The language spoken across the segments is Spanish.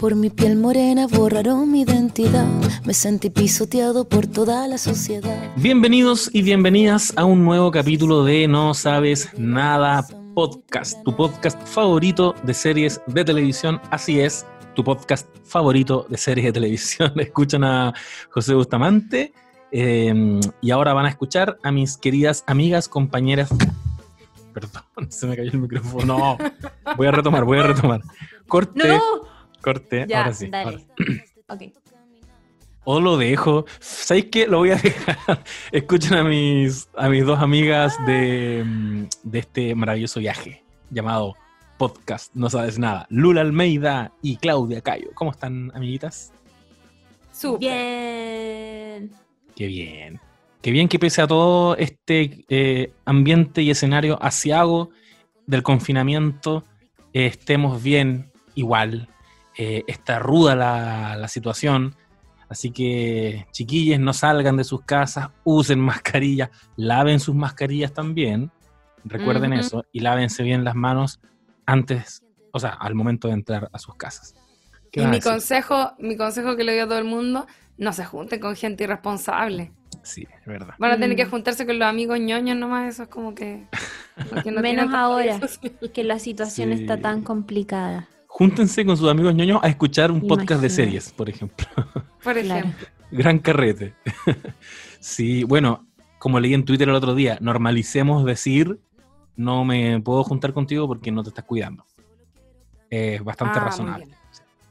por mi piel morena borraron mi identidad. Me sentí pisoteado por toda la sociedad. Bienvenidos y bienvenidas a un nuevo capítulo de No Sabes Nada Podcast, tu podcast favorito de series de televisión. Así es, tu podcast favorito de series de televisión. Escuchan a José Bustamante eh, y ahora van a escuchar a mis queridas amigas, compañeras. Perdón, se me cayó el micrófono. No, voy a retomar, voy a retomar. Corte. No, Corte, ya, ahora sí. ahora dale. ok. O lo dejo. ¿Sabéis qué? Lo voy a dejar. Escuchen a mis, a mis dos amigas de, mm, de este maravilloso viaje llamado podcast. No sabes nada. Lula Almeida y Claudia Cayo. ¿Cómo están, amiguitas? Súper. Bien. Qué bien. Qué bien que pese a todo este eh, ambiente y escenario asiago del confinamiento, eh, estemos bien igual. Eh, está ruda la, la situación. Así que, chiquillos, no salgan de sus casas, usen mascarillas, laven sus mascarillas también. Recuerden eso y lávense bien las manos antes, o sea, al momento de entrar a sus casas. ¿Qué Y mi consejo, mi consejo que le doy a todo el mundo, no se junten con gente irresponsable. Sí, es verdad. Van a tener que Mm. juntarse con los amigos ñoños nomás, eso es como que... como que no Menos ahora. Que la situación Sí. está tan complicada. Júntense con sus amigos ñoños a escuchar un podcast de series, por ejemplo. Por ejemplo. Gran carrete. sí, bueno, como leí en Twitter el otro día, normalicemos decir no me puedo juntar contigo porque no te estás cuidando. Es bastante Ah, muy razonable. bien.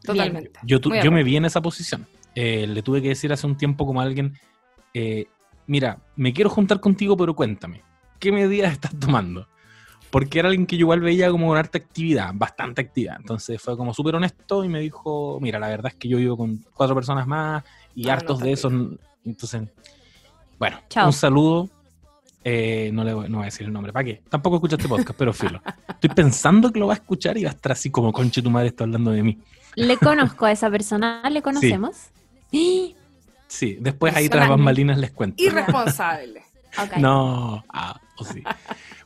Totalmente. Yo, tu- Muy de yo me vi en esa posición. Eh, le tuve que decir hace un tiempo como a alguien, eh, mira, me quiero juntar contigo, pero cuéntame, ¿qué medidas estás tomando? Porque era alguien que yo igual veía como con harta actividad, bastante actividad. Entonces fue como súper honesto y me dijo, mira, la verdad es que yo vivo con cuatro personas más y Ah, no, hartos de esos. Entonces, bueno, Chao. un saludo. Eh, no le voy, no voy a decir el nombre, ¿para qué? Tampoco escucha este podcast, pero filo. Estoy pensando que lo va a escuchar y va a estar así como, conche, tu madre está hablando de mí. Le conozco a esa persona, ¿le conocemos? Sí, después ahí tras bambalinas les cuento. Irresponsable. No, ah, o sí.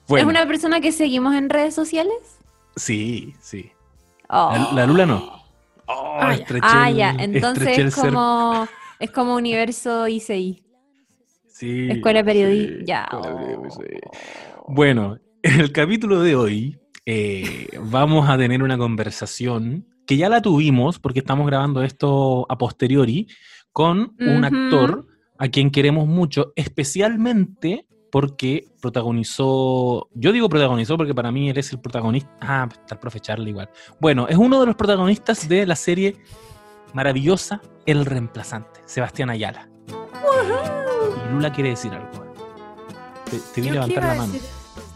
¿Es una persona que seguimos en redes sociales? sí, sí. Oh. La, la Lula no. Oh, Ah, ya. Ah, el- ya. estreché Entonces es como, es como universo ICI. Sí, Escuela de Periodi- sí, ya. Bueno, en el capítulo de hoy eh, vamos a tener una conversación que ya la tuvimos porque estamos grabando esto a posteriori con un actor a quien queremos mucho, especialmente porque protagonizó, yo digo protagonizó porque para mí él es el protagonista, ah, está el profe Charlie igual. Bueno, es uno de los protagonistas de la serie maravillosa El Reemplazante, Sebastián Ayala. Y Lula quiere decir algo. Te, te vi ¿Yo qué levantar la mano. decir?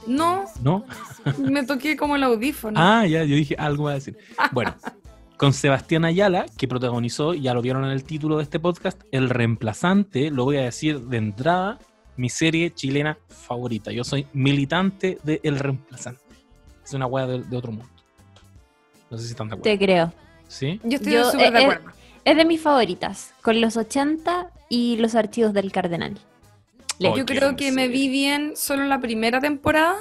No, ¿No? me toqué como el audífono. Ah, ya, yo dije algo a decir. Bueno, con Sebastián Ayala, que protagonizó, ya lo vieron en el título de este podcast, El Reemplazante, lo voy a decir de entrada, mi serie chilena favorita. Yo soy militante de El Reemplazante. Es una weá de, de otro mundo. No sé si están de acuerdo. Te creo. ¿Sí? Yo estoy Yo, súper de eh, eh, acuerdo. Es de mis favoritas, con los 80 y los archivos del cardenal. Le- Oh, Yo qué creo que me vi bien solo la primera temporada,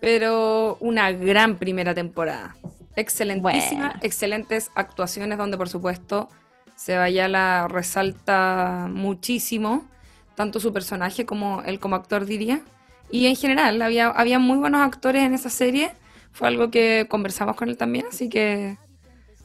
pero una gran primera temporada. Excelentísima, Bueno. excelentes actuaciones donde por supuesto Sebayala resalta muchísimo, tanto su personaje como él como actor diría. Y en general, había, había muy buenos actores en esa serie. Fue algo que conversamos con él también, así que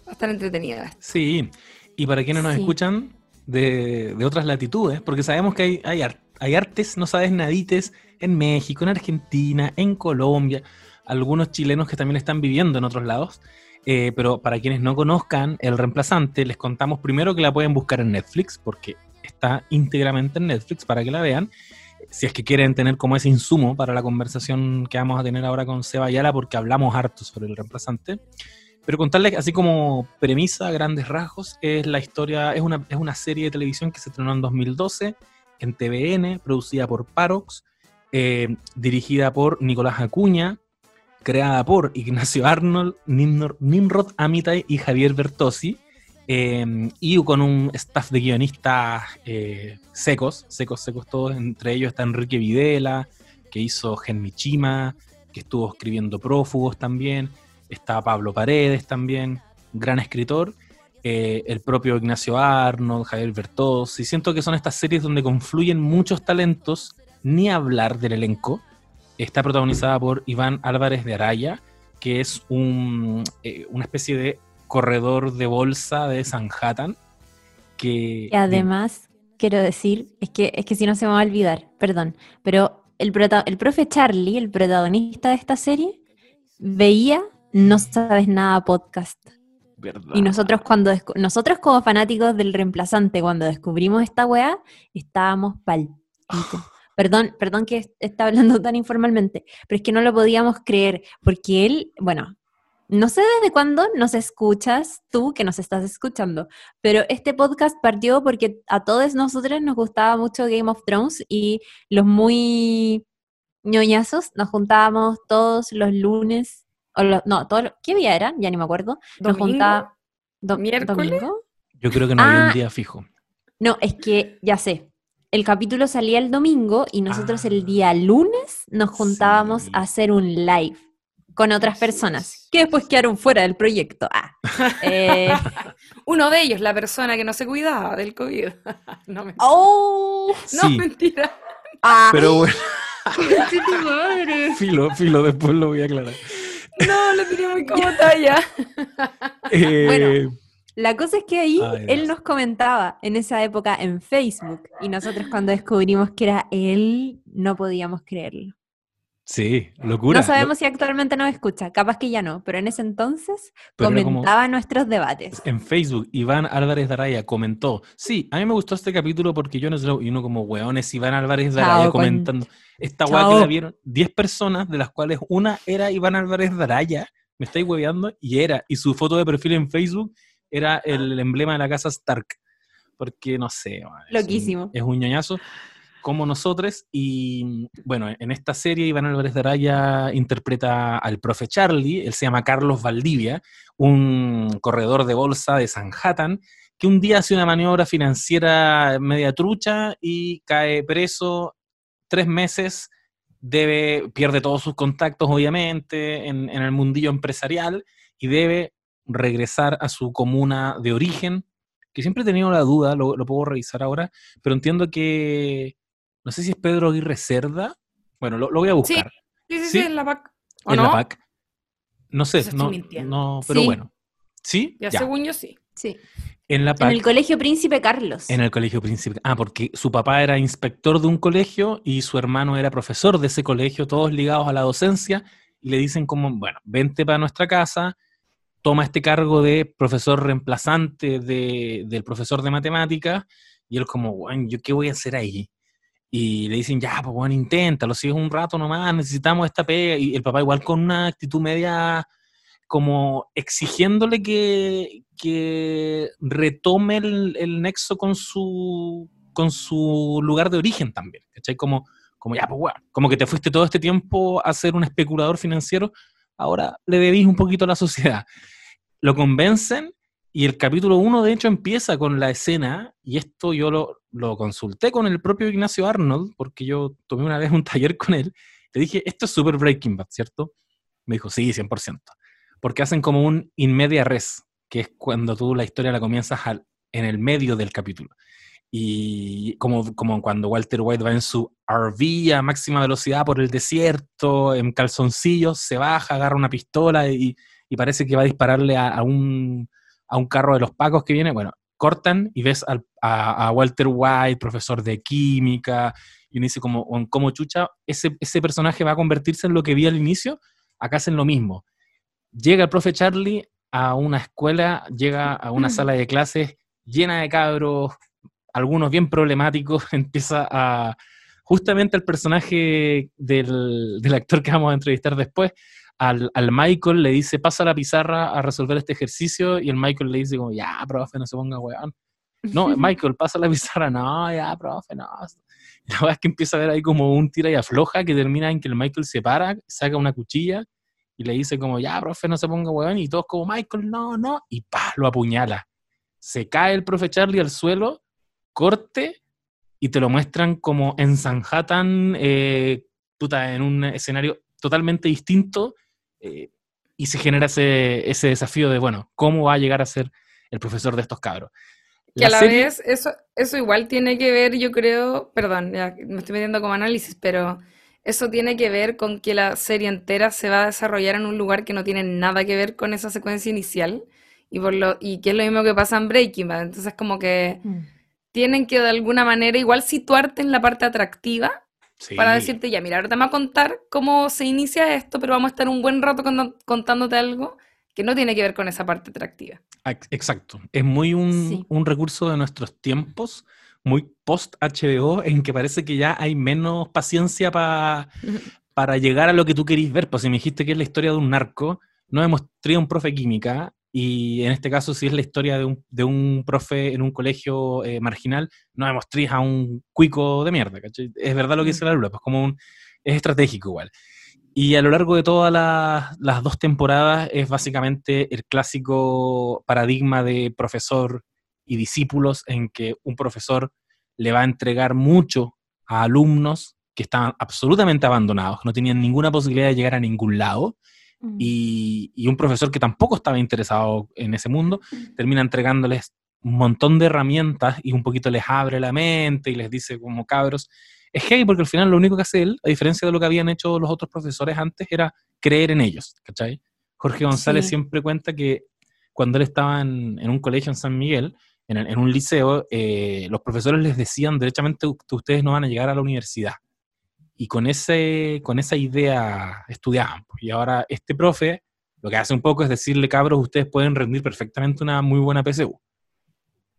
va a estar entretenida. Sí. Y para quienes nos Sí. escuchan de, de otras latitudes, porque sabemos que hay, hay, hay artes, no sabes nadites, en México, en Argentina, en Colombia, algunos chilenos que también están viviendo en otros lados. Eh, pero para quienes no conozcan El Reemplazante, les contamos primero que la pueden buscar en Netflix, porque está íntegramente en Netflix para que la vean. Si es que quieren tener como ese insumo para la conversación que vamos a tener ahora con Seba Ayala, porque hablamos harto sobre El Reemplazante. Pero contarles, así como premisa, grandes rasgos, es la historia, es una, es una serie de televisión que se estrenó en 2012 en TVN, producida por Parox, eh, dirigida por Nicolás Acuña, creada por Ignacio Arnold, Nimrod Amitai y Javier Bertossi, eh, y con un staff de guionistas eh, secos, secos, secos todos, entre ellos está Enrique Videla, que hizo Gen Michima, que estuvo escribiendo Prófugos también, está Pablo Paredes también, gran escritor, eh, el propio Ignacio Arnold, Javier Bertos, y siento que son estas series donde confluyen muchos talentos, ni hablar del elenco. Está protagonizada por Iván Álvarez de Araya, que es eh, una especie de corredor de bolsa de Sanhattan. Que, Y además, quiero decir, es que, es que si no se me va a olvidar, perdón, pero el, prota- el profe Charlie, el protagonista de esta serie, veía No Sabes Nada podcast. ¿verdad? Y nosotros cuando nosotros como fanáticos del reemplazante, cuando descubrimos esta weá, estábamos pal. pico. Perdón, perdón que est- está hablando tan informalmente, pero es que no lo podíamos creer, porque él, bueno, no sé desde cuándo nos escuchas, tú que nos estás escuchando, pero este podcast partió porque a todos nosotros nos gustaba mucho Game of Thrones y los muy ñoñazos nos juntábamos todos los lunes, o los- no, todos los- ¿qué día era? Ya ni me acuerdo. Nos ¿Domingo? juntaba- do- ¿Miércoles? ¿Domingo? Yo creo que no había Ah. un día fijo. No, es que ya sé. El capítulo salía el domingo y nosotros Ah. el día lunes nos juntábamos Sí. a hacer un live con otras Así personas es. que después quedaron fuera del proyecto. Ah. Eh, Uno de ellos, la persona que no se cuidaba del COVID. no, mentira. ¡Oh! No, Sí. mentira. Ah, Pero bueno, madre. filo, filo, después lo voy a aclarar. No, lo tiré muy como talla. Eh, Bueno. La cosa es que ahí Ay, él nos comentaba en esa época en Facebook y nosotros cuando descubrimos que era él no podíamos creerlo. Sí, locura. No sabemos si actualmente nos escucha, capaz que ya no, pero en ese entonces Pero era como- comentaba nuestros debates. En Facebook, Iván Álvarez de Araya comentó, sí, a mí me gustó este capítulo porque yo no sé, y uno como weones Iván Álvarez de Chao, Araya con- comentando. Esta weá que la vieron 10 personas, de las cuales una era Iván Álvarez de Araya, me estáis hueveando, y era, y su foto de perfil en Facebook era el emblema de la casa Stark. Porque no sé, es un- Loquísimo. Es un ñoñazo como nosotros. Y bueno, en esta serie Iván Álvarez de Araya interpreta al profe Charlie, él se llama Carlos Valdivia, un corredor de bolsa de Sanhattan, que un día hace una maniobra financiera media trucha y cae preso tres meses, debe, pierde todos sus contactos, obviamente, en, el mundillo empresarial y debe regresar a su comuna de origen, que siempre he tenido la duda, lo puedo revisar ahora, pero entiendo que, no sé si es Pedro Aguirre Cerda, bueno, lo, lo voy a buscar, Sí, sí, sí, Sí. en la PAC. ¿O en no? la PAC. No sé, Eso no, mintiendo. no, pero Sí. bueno. ¿Sí? Ya, Ya. según yo sí. Sí. En la En el Colegio Príncipe Carlos. En el colegio príncipe. Ah, porque su papá era inspector de un colegio y su hermano era profesor de ese colegio, todos ligados a la docencia, y le dicen como, bueno, vente para nuestra casa, toma este cargo de profesor reemplazante de- del profesor de matemáticas, y él como, bueno, ¿yo qué voy a hacer ahí? Y le dicen, ya, pues bueno, inténtalo, si es un rato nomás, necesitamos esta pega, y el papá igual con una actitud media como exigiéndole que, que retome el, el nexo con su, con su lugar de origen también, ¿cachai? Como, como ya, pues bueno, como que te fuiste todo este tiempo a ser un especulador financiero, ahora le debís un poquito a la sociedad. Lo convencen y el capítulo 1 de hecho empieza con la escena, y esto yo lo, lo consulté con el propio Ignacio Arnold, porque yo tomé una vez un taller con él, le dije, esto es super Breaking Bad, ¿cierto? Me dijo, sí, 100% porque hacen como un in media res, que es cuando tú la historia la comienzas en el medio del capítulo. Y como, como cuando Walter White va en su RV a máxima velocidad por el desierto, en calzoncillos, se baja, agarra una pistola y, y parece que va a dispararle a, a un, a un carro de los pacos que viene. Bueno, cortan y ves al- a, a Walter White, profesor de química, y uno dice como, como chucha, ese, ese personaje va a convertirse en lo que vi al inicio, acá hacen lo mismo llega el profe Charlie a una escuela, llega a una sala de clases llena de cabros, algunos bien problemáticos, empieza a... Justamente el personaje del, del actor que vamos a entrevistar después, al, al Michael le dice, pasa la pizarra a resolver este ejercicio, y el Michael le dice como, ya, profe, no se ponga weón. No, Michael, pasa la pizarra, no, ya, profe, no. La verdad es que empieza a ver ahí como un tira y afloja que termina en que el Michael se para, saca una cuchilla y le dice como, ya, profe, no se ponga huevón, y todos como, Michael, no, no, y pa, lo apuñala. Se cae el profe Charlie al suelo, corte, y te lo muestran como en Sanhattan, eh, puta, en un escenario totalmente distinto, eh, y se genera ese, ese desafío de, bueno, ¿cómo va a llegar a ser el profesor de estos cabros. Que a la vez, eso, eso igual tiene que ver, yo creo, perdón, ya me estoy metiendo como análisis, pero eso tiene que ver con que la serie entera se va a desarrollar en un lugar que no tiene nada que ver con esa secuencia inicial y, por lo, y que es lo mismo que pasa en Breaking Bad. Entonces como que mm. tienen que de alguna manera igual situarte en la parte atractiva para decirte, ya, mira, ahora te vamos a contar cómo se inicia esto, pero vamos a estar un buen rato contándote algo que no tiene que ver con esa parte atractiva. Exacto. Es muy un, un recurso de nuestros tiempos muy post-HBO en que parece que ya hay menos paciencia para llegar a lo que tú querís ver. Pues si me dijiste que es la historia de un narco, no hemos traído un profe química y en este caso si es la historia de un, de un profe en un colegio eh, marginal, no hemos traído a un cuico de mierda. Es verdad lo que dice la Lula, pues como un... es estratégico igual. Y a lo largo de todas las, las dos temporadas es básicamente el clásico paradigma de profesor y discípulos en que un profesor le va a entregar mucho a alumnos que estaban absolutamente abandonados, no tenían ninguna posibilidad de llegar a ningún lado, mm. y, un profesor que tampoco estaba interesado en ese mundo, termina entregándoles un montón de herramientas y un poquito les abre la mente y les dice como cabros, es gay porque al final lo único que hace él, a diferencia de lo que habían hecho los otros profesores antes, era creer en ellos, ¿cachai? Jorge González siempre cuenta que cuando él estaba en, en, un colegio en San Miguel, en, un liceo, eh, los profesores les decían derechamente ustedes no van a llegar a la universidad. Y con, ese, con esa idea estudiaban. Pues. Y ahora este profe lo que hace un poco es decirle, cabros, ustedes pueden rendir perfectamente una muy buena PSU.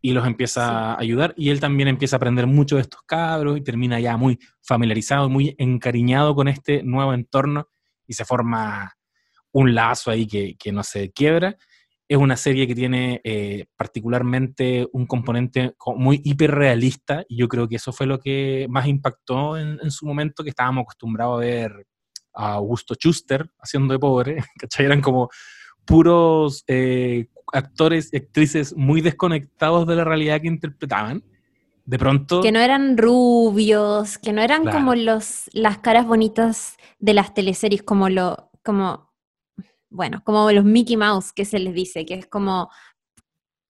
Y los empieza a ayudar y él también empieza a aprender mucho de estos cabros y termina ya muy familiarizado, muy encariñado con este nuevo entorno y se forma un lazo ahí que, que no se quiebra es una serie que tiene eh, particularmente un componente muy hiperrealista y yo creo que eso fue lo que más impactó en, su momento, que estábamos acostumbrados a ver a Augusto Schuster haciendo de pobre, ¿cachai? Eran como puros eh, actores y actrices muy desconectados de la realidad que interpretaban. De pronto... Que no eran rubios, que no eran como los, las caras bonitas de las teleseries, como lo... Como bueno, como los Mickey Mouse que se les dice, que es como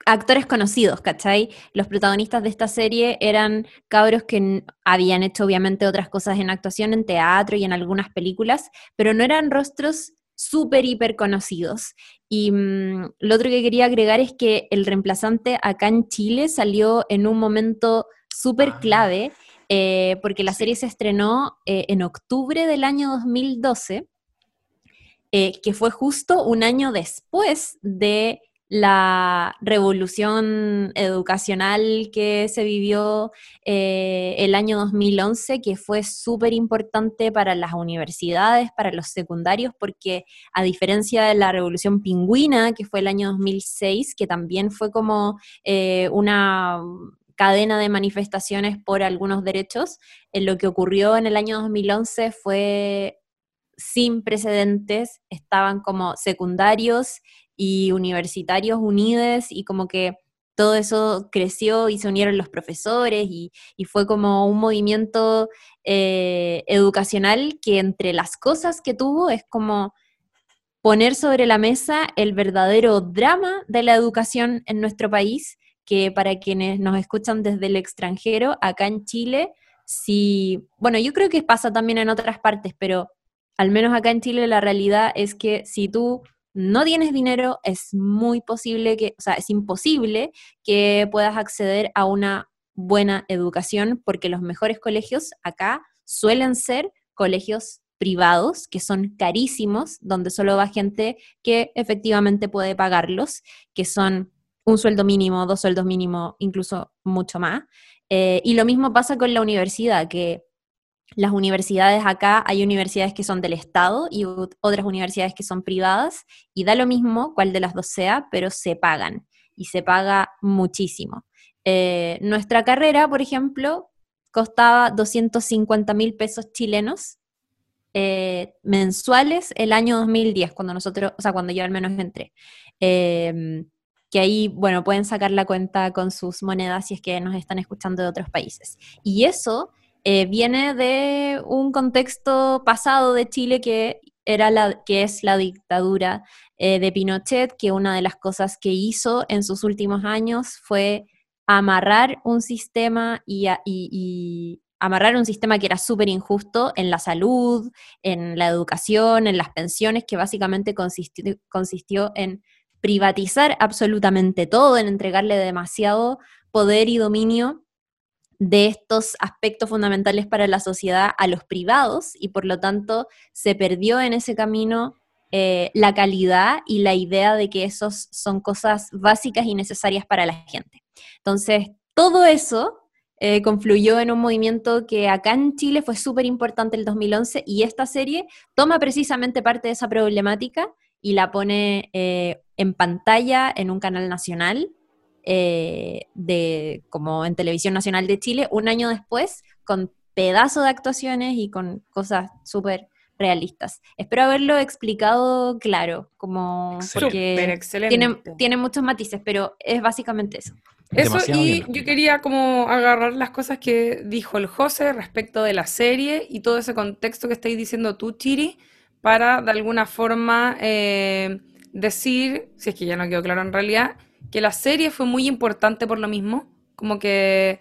actores conocidos, ¿cachai? Los protagonistas de esta serie eran cabros que habían hecho obviamente otras cosas en actuación, en teatro y en algunas películas, pero no eran rostros súper, hiper conocidos. Y mm, lo otro que quería agregar es que el reemplazante acá en Chile salió en un momento súper ah. clave, eh, porque la serie se estrenó eh, en octubre del año 2012 eh, que fue justo un año después de la revolución educacional que se vivió eh, el año 2011, que fue súper importante para las universidades, para los secundarios, porque a diferencia de la revolución pingüina, que fue el año 2006, que también fue como eh, una cadena de manifestaciones por algunos derechos, lo que ocurrió en el año 2011 fue sin precedentes, estaban como secundarios y universitarios unidos y como que todo eso creció y se unieron los profesores y, fue como un movimiento eh, educacional que entre las cosas que tuvo es como poner sobre la mesa el verdadero drama de la educación en nuestro país, que para quienes nos escuchan desde el extranjero, acá en Chile, si, bueno, yo creo que pasa también en otras partes, pero al menos acá en Chile la realidad es que si tú no tienes dinero, es muy posible que, o sea, es imposible que puedas acceder a una buena educación porque los mejores colegios acá suelen ser colegios privados, que son carísimos, donde solo va gente que efectivamente puede pagarlos, que son un sueldo mínimo, dos sueldos mínimos, incluso mucho más. Eh, y lo mismo pasa con la universidad, que las universidades acá, hay universidades que son del Estado y otras universidades que son privadas, y da lo mismo cuál de las dos sea, pero se pagan, y se paga muchísimo. Eh, nuestra carrera, por ejemplo, costaba 250 mil pesos chilenos eh, mensuales el año 2010, cuando nosotros, o sea, cuando yo al menos entré. Em, que ahí, bueno, pueden sacar la cuenta con sus monedas si es que nos están escuchando de otros países. Y eso eh, viene de un contexto pasado de Chile que era la, que es la dictadura eh, de Pinochet, que una de las cosas que hizo en sus últimos años fue amarrar un sistema y, amarrar un sistema que era súper injusto en la salud, en la educación, en las pensiones, que básicamente consistió, consistió en privatizar absolutamente todo, en entregarle demasiado poder y dominio de estos aspectos fundamentales para la sociedad a los privados y por lo tanto se perdió en ese camino eh, la calidad y la idea de que esos son cosas básicas y necesarias para la gente. Entonces, todo eso eh, confluyó en un movimiento que acá en Chile fue súper importante el 2011 y esta serie toma precisamente parte de esa problemática y la pone eh, en pantalla en un canal nacional, eh, de, como en Televisión Nacional de Chile, un año después, con pedazo de actuaciones y con cosas súper realistas. Espero haberlo explicado claro, como porque tiene, tiene muchos matices, pero es básicamente eso. Eso y yo quería como agarrar las cosas que dijo el José respecto de la serie y todo ese contexto que estáis diciendo tú, Chiri, para de alguna forma eh, decir, si es que ya no quedó claro en realidad, que la serie fue muy importante por lo mismo, como que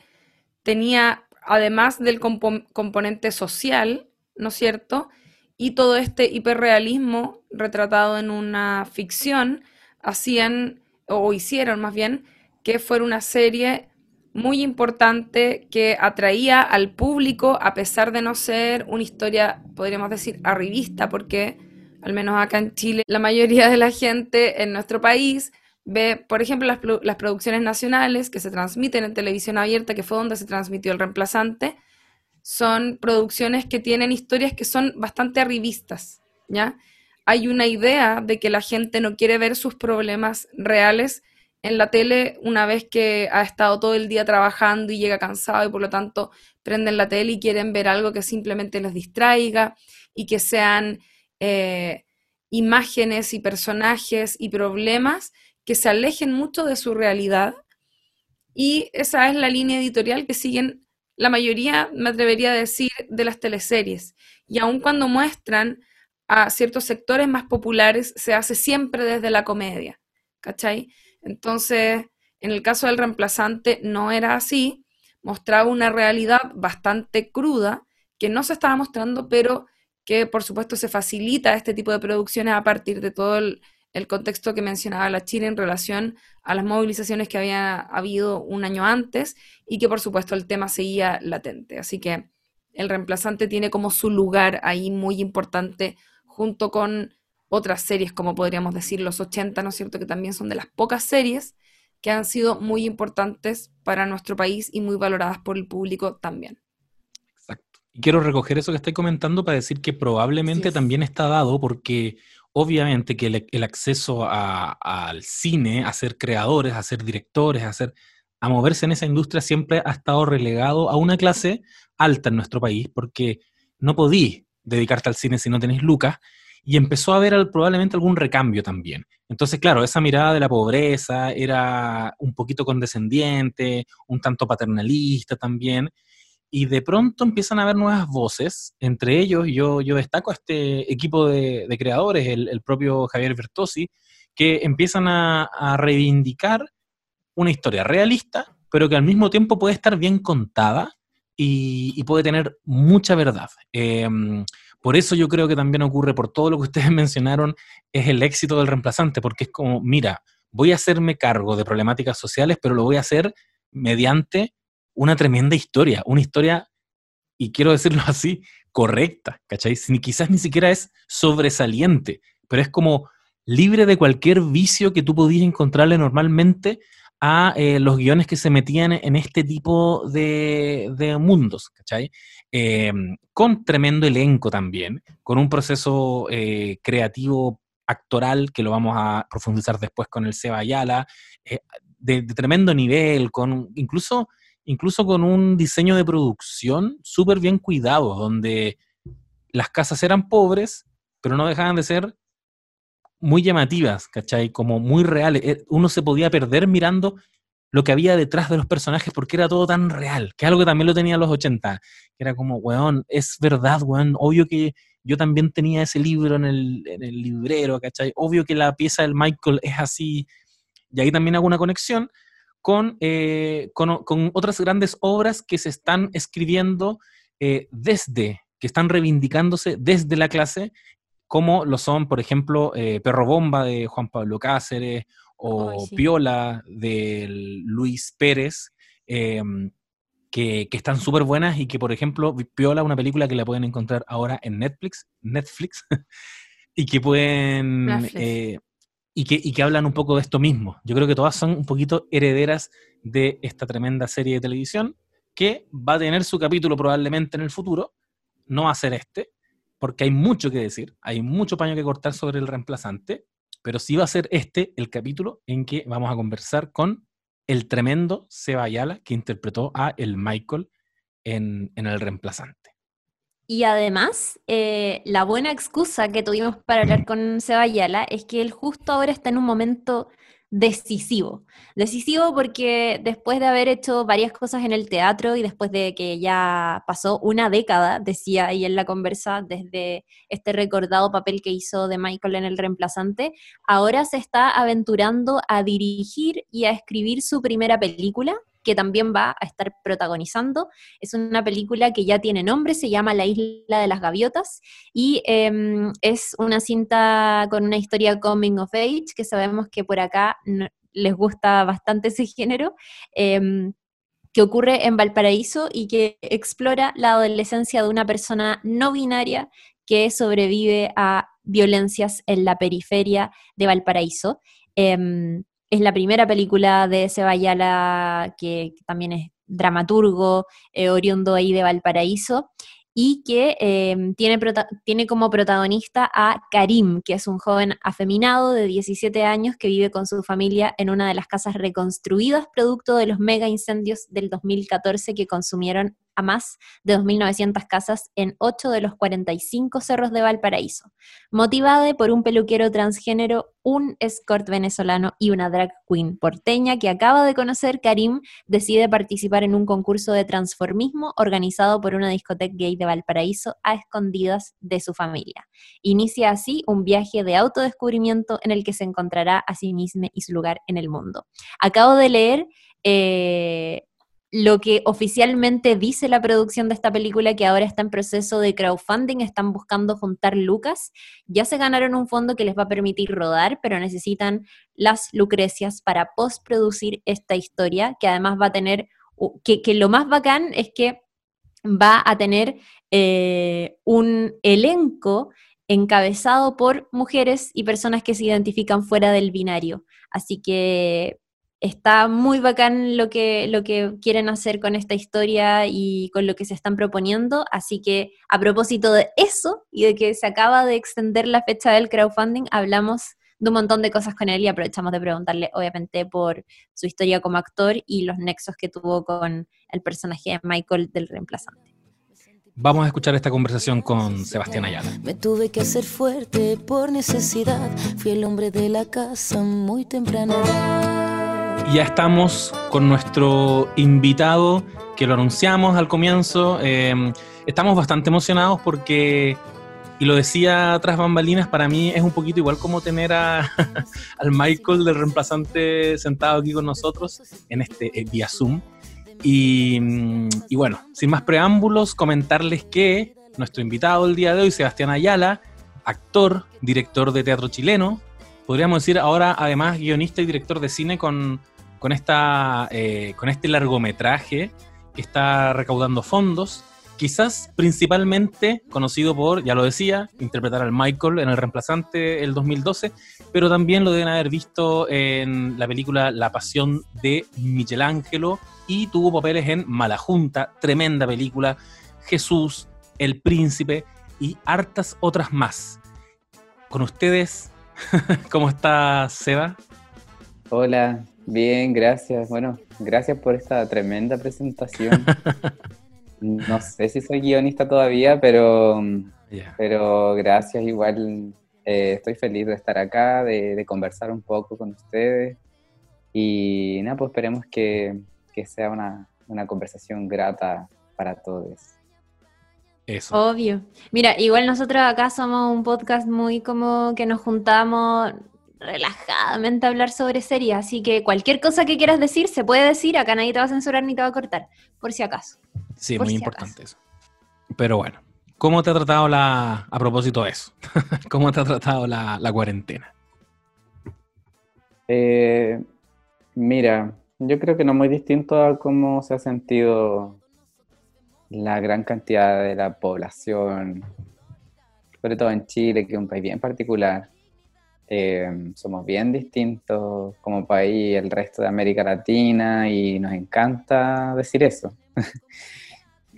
tenía, además del componente social, ¿no es cierto? Y todo este hiperrealismo retratado en una ficción, hacían, o hicieron más bien, que fuera una serie muy importante que atraía al público a pesar de no ser una historia, podríamos decir, arribista, porque al menos acá en Chile, la mayoría de la gente en nuestro país ve, por ejemplo, las, las producciones nacionales que se transmiten en televisión abierta, que fue donde se transmitió el reemplazante, son producciones que tienen historias que son bastante arribistas, ¿ya? Hay una idea de que la gente no quiere ver sus problemas reales en la tele una vez que ha estado todo el día trabajando y llega cansado y por lo tanto prenden la tele y quieren ver algo que simplemente los distraiga y que sean eh, imágenes y personajes y problemas que se alejen mucho de su realidad. Y esa es la línea editorial que siguen la mayoría, me atrevería a decir, de las teleseries. Y aun cuando muestran a ciertos sectores más populares, se hace siempre desde la comedia. ¿Cachai? Entonces, en el caso del reemplazante no era así, mostraba una realidad bastante cruda que no se estaba mostrando, pero que por supuesto se facilita este tipo de producciones a partir de todo el, contexto que mencionaba la Chile en relación a las movilizaciones que había habido un año antes y que por supuesto el tema seguía latente. Así que el reemplazante tiene como su lugar ahí muy importante junto con otras series, como podríamos decir los 80, ¿no es cierto? Que también son de las pocas series que han sido muy importantes para nuestro país y muy valoradas por el público también. Exacto. Y quiero recoger eso que estoy comentando para decir que probablemente también está dado porque obviamente que el, acceso al cine, a ser creadores, a ser directores, a, a moverse en esa industria siempre ha estado relegado a una clase alta en nuestro país porque no podí dedicarte al cine si no tenés lucas y empezó a haber probablemente algún recambio también. Entonces, claro, esa mirada de la pobreza era un poquito condescendiente, un tanto paternalista también, y de pronto empiezan a haber nuevas voces, entre ellos yo, yo destaco a este equipo de, creadores, el, propio Javier Bertossi, que empiezan a, reivindicar una historia realista, pero que al mismo tiempo puede estar bien contada y, puede tener mucha verdad. Em, por eso yo creo que también ocurre, por todo lo que ustedes mencionaron, es el éxito del reemplazante, porque es como, mira, voy a hacerme cargo de problemáticas sociales, pero lo voy a hacer mediante una tremenda historia, una historia, y quiero decirlo así, correcta, ¿cachai? Ni, quizás ni siquiera es sobresaliente, pero es como libre de cualquier vicio que tú podías encontrarle normalmente a eh, los guiones que se metían en este tipo de, mundos, ¿cachai? Eh, con tremendo elenco también, con un proceso eh, creativo actoral que lo vamos a profundizar después con el Seba Ayala, de, tremendo nivel, con incluso, incluso con un diseño de producción súper bien cuidado, donde las casas eran pobres, pero no dejaban de ser muy llamativas, ¿cachai? Como muy reales. Eh, uno se podía perder mirando lo que había detrás de los personajes porque era todo tan real, que algo que también lo tenía en los 80, que era como, weón, es verdad, weón, obvio que yo también tenía ese libro en el, en el librero, ¿cachai? Obvio que la pieza del Michael es así, y ahí también hago una conexión con, eh, con, con otras grandes obras que se están escribiendo eh, desde, que están reivindicándose desde la clase, como lo son, por ejemplo, eh, Perro Bomba de Juan Pablo Cáceres o sí. Piola de Luis Pérez, em, que, que están súper buenas y que, por ejemplo, Piola, una película que la pueden encontrar ahora en Netflix, Netflix, y que pueden... Eh, y, que, y que hablan un poco de esto mismo. Yo creo que todas son un poquito herederas de esta tremenda serie de televisión que va a tener su capítulo probablemente en el futuro, no va a ser este, porque hay mucho que decir, hay mucho paño que cortar sobre el reemplazante, pero sí va a ser este el capítulo en que vamos a conversar con el tremendo Seba que interpretó a el Michael en, en el reemplazante. Y además, eh, la buena excusa que tuvimos para hablar con Sebayala es que él justo ahora está en un momento decisivo. Decisivo porque después de haber hecho varias cosas en el teatro y después de que ya pasó una década, decía ahí en la conversa, desde este recordado papel que hizo de Michael en El Reemplazante, ahora se está aventurando a dirigir y a escribir su primera película que también va a estar protagonizando. Es una película que ya tiene nombre, se llama La Isla de las Gaviotas y eh, es una cinta con una historia coming of age, que sabemos que por acá les gusta bastante ese género, eh, que ocurre en Valparaíso y que explora la adolescencia de una persona no binaria que sobrevive a violencias en la periferia de Valparaíso. Em, es la primera película de Sebayala que también es dramaturgo, eh, oriundo ahí de Valparaíso, y que eh, tiene, tiene como protagonista a Karim, que es un joven afeminado de 17 años que vive con su familia en una de las casas reconstruidas producto de los mega incendios del 2014 que consumieron a más de 2.900 casas en 8 de los 45 cerros de Valparaíso, motivada por un peluquero transgénero, un escort venezolano y una drag queen porteña que acaba de conocer, Karim decide participar en un concurso de transformismo organizado por una discoteca gay de Valparaíso a escondidas de su familia. Inicia así un viaje de autodescubrimiento en el que se encontrará a sí mismo y su lugar en el mundo. Acabo de leer eh, lo que oficialmente dice la producción de esta película, que ahora está en proceso de crowdfunding, están buscando juntar lucas, ya se ganaron un fondo que les va a permitir rodar, pero necesitan las lucrecias para postproducir esta historia, que además va a tener, que lo más bacán es que va a tener eh, un elenco encabezado por mujeres y personas que se identifican fuera del binario. Así que está muy bacán lo que, lo que quieren hacer con esta historia y con lo que se están proponiendo. Así que a propósito de eso y de que se acaba de extender la fecha del crowdfunding, hablamos de un montón de cosas con él y aprovechamos de preguntarle, obviamente, por su historia como actor y los nexos que tuvo con el personaje de Michael del reemplazante. Vamos a escuchar esta conversación con Sebastián Ayala. Me tuve que hacer fuerte por necesidad. Fui el hombre de la casa muy temprana. Ya estamos con nuestro invitado, que lo anunciamos al comienzo. Eh, estamos bastante emocionados porque, y lo decía tras bambalinas, para mí es un poquito igual como tener a, al Michael del reemplazante sentado aquí con nosotros en este eh, vía Zoom. Y, mm, y bueno, sin más preámbulos, comentarles que nuestro invitado el día de hoy, Sebastián Ayala, actor, director de teatro chileno, podríamos decir ahora además guionista y director de cine con, con, esta, eh, con este largometraje que está recaudando fondos, quizás principalmente conocido por, ya lo decía, interpretar al Michael en El Reemplazante el 2012, pero también lo deben haber visto en la película La Pasión de Michelangelo y tuvo papeles en Malajunta, tremenda película, Jesús, El Príncipe y hartas otras más. Con ustedes, ¿cómo está Seba? Hola, bien, gracias. Bueno, gracias por esta tremenda presentación. No sé si soy guionista todavía, pero, pero gracias igual. eh, estoy feliz de estar acá, de, de conversar un poco con ustedes. Y nada, pues esperemos que, que sea una, una conversación grata para todos. Eso. Obvio. Mira, igual nosotros acá somos un podcast muy como que nos juntamos relajadamente a hablar sobre series, así que cualquier cosa que quieras decir se puede decir, acá nadie te va a censurar ni te va a cortar, por si acaso. Sí, por muy si importante eso. Pero bueno, ¿cómo te ha tratado la, a propósito de eso? ¿Cómo te ha tratado la, la cuarentena? Eh, mira, yo creo que no muy distinto a cómo se ha sentido la gran cantidad de la población, sobre todo en Chile, que es un país bien particular. Eh, somos bien distintos como país el resto de América Latina y nos encanta decir eso.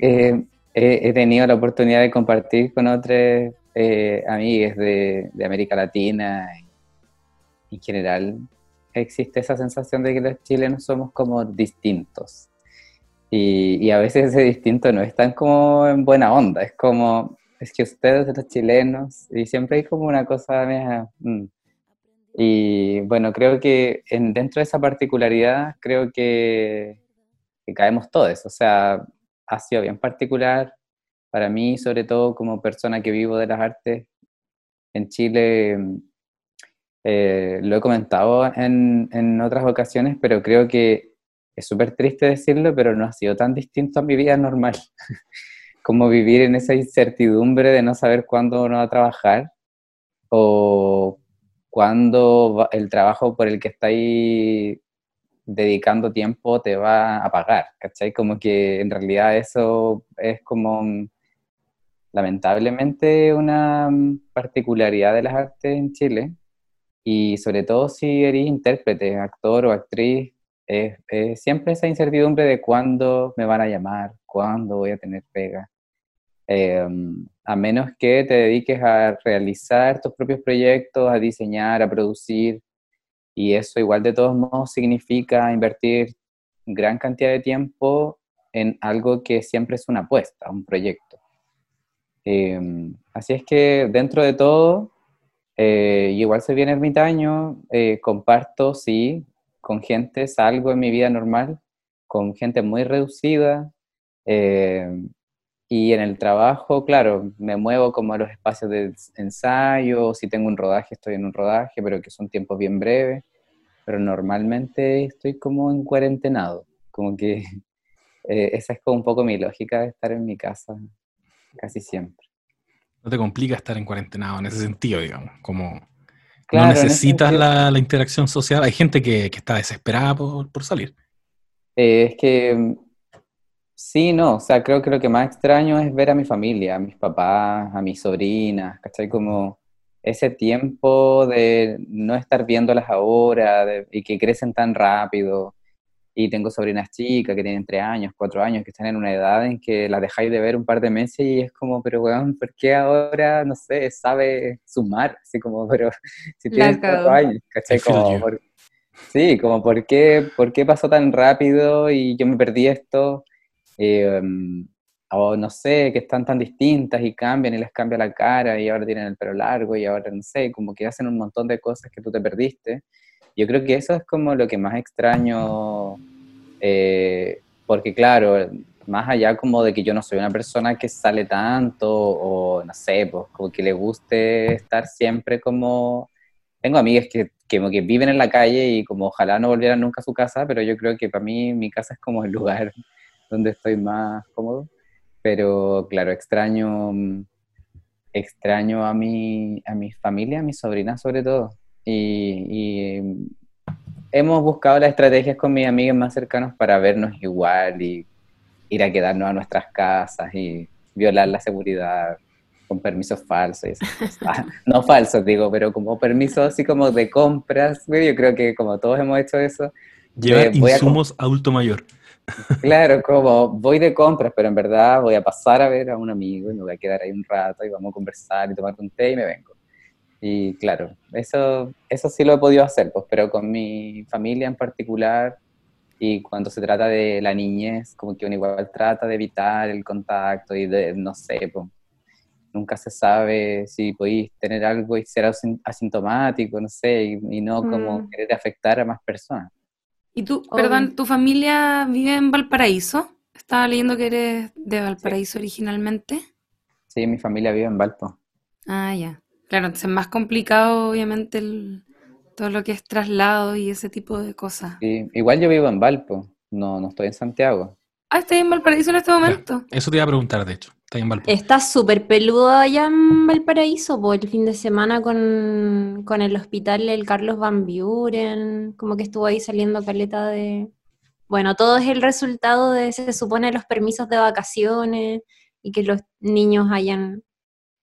Eh, he, tenido la oportunidad de compartir con otros eh, amigos de, de América Latina en general existe esa sensación de que los chilenos somos como distintos. Y, y a veces ese distinto no es tan como en buena onda, es como, es que ustedes los chilenos, y siempre hay como una cosa media, mm. Y bueno, creo que en, dentro de esa particularidad, creo que, que caemos todos, o sea, ha sido bien particular para mí, sobre todo como persona que vivo de las artes en Chile, eh, lo he comentado en, en, otras ocasiones, pero creo que es súper triste decirlo, pero no ha sido tan distinto a mi vida normal, como vivir en esa incertidumbre de no saber cuándo uno va a trabajar o cuándo el trabajo por el que estáis dedicando tiempo te va a pagar, ¿cachai? Como que en realidad eso es como lamentablemente una particularidad de las artes en Chile y sobre todo si eres intérprete, actor o actriz, es, es siempre esa incertidumbre de cuándo me van a llamar, cuándo voy a tener pega. Eh, a menos que te dediques a realizar tus propios proyectos, a diseñar, a producir, y eso igual de todos modos significa invertir gran cantidad de tiempo en algo que siempre es una apuesta, un proyecto. Eh, así es que dentro de todo, eh, igual se viene ermitaño, eh, comparto, sí, con gente, salgo en mi vida normal, con gente muy reducida, eh, y en el trabajo, claro, me muevo como a los espacios de ensayo, si tengo un rodaje, estoy en un rodaje, pero que son tiempos bien breves, pero normalmente estoy como en cuarentenado, como que eh, esa es como un poco mi lógica de estar en mi casa casi siempre. No te complica estar en cuarentenado en ese sentido, digamos, como Claro, no necesitas la, la interacción social. Hay gente que, que está desesperada por, por salir. Eh, es que mm, sí, no, o sea, creo que lo que más extraño es ver a mi familia, a mis papás, a mis sobrinas, ¿cachai? Como ese tiempo de no estar viéndolas ahora de- y que crecen tan rápido. Y tengo sobrinas chicas que tienen tres años, cuatro años, que están en una edad en que las dejáis de ver un par de meses y es como, pero weón, ¿por qué ahora, no sé, sabe sumar? Así como, pero si tienes cuatro cagó. años, ¿cachai? Como, por- Sí, como por qué, por qué pasó tan rápido y yo me perdí esto, Eh, um, o no sé, que están tan distintas y cambian y les cambia la cara y ahora tienen el pelo largo y ahora no sé, como que hacen un montón de cosas que tú te perdiste. Yo creo que eso es como lo que más extraño, eh, porque claro, más allá como de que yo no soy una persona que sale tanto o no sé, pues como que le guste estar siempre como... Tengo amigas que, que, que viven en la calle y como ojalá no volvieran nunca a su casa, pero yo creo que para mí mi casa es como el lugar donde estoy más cómodo. Pero claro, extraño, extraño a mi, a mi familia, a mis sobrinas sobre todo. Y, y, hemos buscado las estrategias con mis amigos más cercanos para vernos igual y ir a quedarnos a nuestras casas y violar la seguridad con permisos falsos. Ah, no falsos, digo, pero como permisos así como de compras. Yo creo que como todos hemos hecho eso, Llevar Eh, voy a insumos adulto mayor. Claro, como voy de compras, pero en verdad voy a pasar a ver a un amigo y me voy a quedar ahí un rato y vamos a conversar y tomar un té y me vengo. Y claro, eso, eso sí lo he podido hacer, pues, pero con mi familia en particular y cuando se trata de la niñez, como que uno igual trata de evitar el contacto y de, no sé, pues, nunca se sabe si podéis tener algo y ser asin- asintomático, no sé, y, y no como Mm. querer afectar a más personas. ¿Y tú, perdón, tu familia vive en Valparaíso? Estaba leyendo que eres de Valparaíso originalmente. Sí, mi familia vive en Valpo. Ah, ya. Claro, entonces es más complicado, obviamente, el- todo lo que es traslado y ese tipo de cosas. Sí, igual yo vivo en Valpo, no, no estoy en Santiago. Ah, ¿estás en Valparaíso en este momento? Eso te iba a preguntar, de hecho. Está en Valpo. Está súper peludo allá en Valparaíso, por el fin de semana con, con el hospital el Carlos Van Buren, como que estuvo ahí saliendo caleta de... Bueno, todo es el resultado de, se supone, los permisos de vacaciones y que los niños hayan,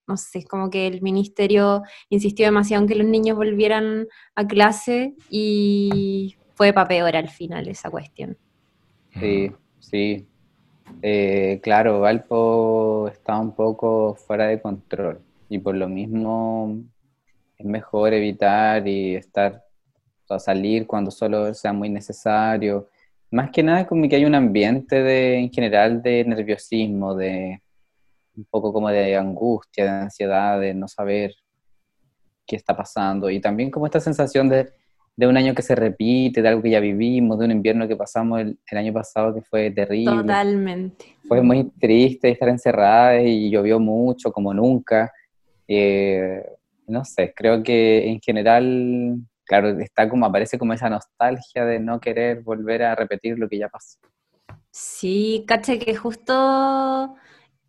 no sé, como que el ministerio insistió demasiado en que los niños volvieran a clase y fue pa' peor al final esa cuestión. Sí, sí. Eh, claro, Valpo está un poco fuera de control y por lo mismo es mejor evitar y estar, o sea, salir cuando solo sea muy necesario. Más que nada como que hay un ambiente de, en general de nerviosismo, de un poco como de angustia, de ansiedad, de no saber qué está pasando y también como esta sensación de de un año que se repite, de algo que ya vivimos, de un invierno que pasamos el, el año pasado que fue terrible. Totalmente. Fue muy triste estar encerrada y llovió mucho, como nunca. Eh, no sé, creo que en general, claro, está como, aparece como esa nostalgia de no querer volver a repetir lo que ya pasó. Sí, caché que justo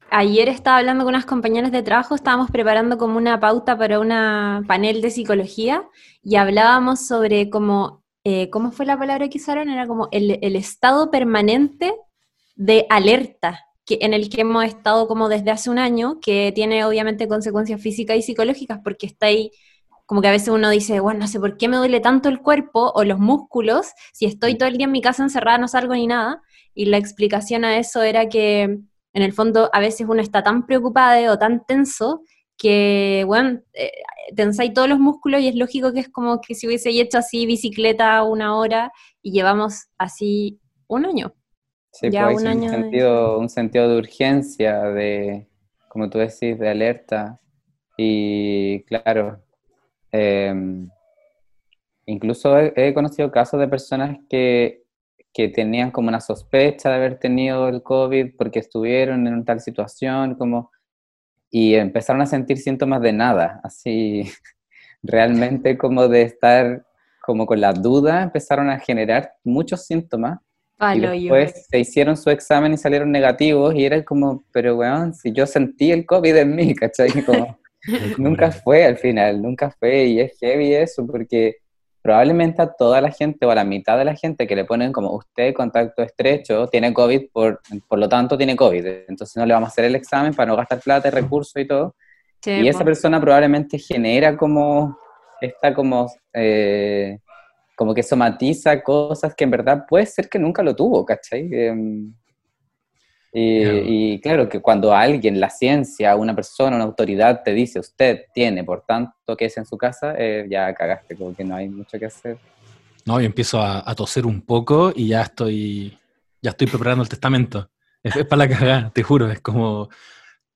ayer estaba hablando con unas compañeras de trabajo, estábamos preparando como una pauta para una panel de psicología y hablábamos sobre como, eh, ¿cómo fue la palabra que usaron? Era como el, el estado permanente de alerta que, en el que hemos estado como desde hace un año, que tiene obviamente consecuencias físicas y psicológicas porque está ahí como que a veces uno dice, bueno, no sé por qué me duele tanto el cuerpo o los músculos si estoy todo el día en mi casa encerrada, no salgo ni nada. Y la explicación a eso era que en el fondo a veces uno está tan preocupado o tan tenso que, bueno, eh, tensáis todos los músculos y es lógico que es como que si hubiese hecho así bicicleta una hora y llevamos así un año. Sí, Ya pues, un año de- sentido, un sentido de urgencia, de, como tú decís, de alerta. Y claro, em, incluso he, he conocido casos de personas que, que tenían como una sospecha de haber tenido el COVID porque estuvieron en tal situación, como, y empezaron a sentir síntomas de nada, así realmente como de estar como con la duda, empezaron a generar muchos síntomas y Palo yo. después se hicieron su examen y salieron negativos y era como, pero weón, si yo sentí el COVID en mí, ¿cachai? Como, nunca fue al final, nunca fue y es heavy eso porque probablemente a toda la gente o a la mitad de la gente que le ponen como usted contacto estrecho tiene COVID, por, por lo tanto tiene COVID, entonces no le vamos a hacer el examen para no gastar plata y recursos y todo. Sí, Y esa persona probablemente genera como, está como, eh, como que somatiza cosas que en verdad puede ser que nunca lo tuvo, ¿cachai? Em, y, Claro. y claro que cuando alguien, la ciencia, una persona, una autoridad te dice usted tiene, por tanto, que es en su casa, eh, ya cagaste, como que no hay mucho que hacer. No, yo empiezo a, a toser un poco y ya estoy, ya estoy preparando el testamento. Es, es para la cagada, te juro, es como,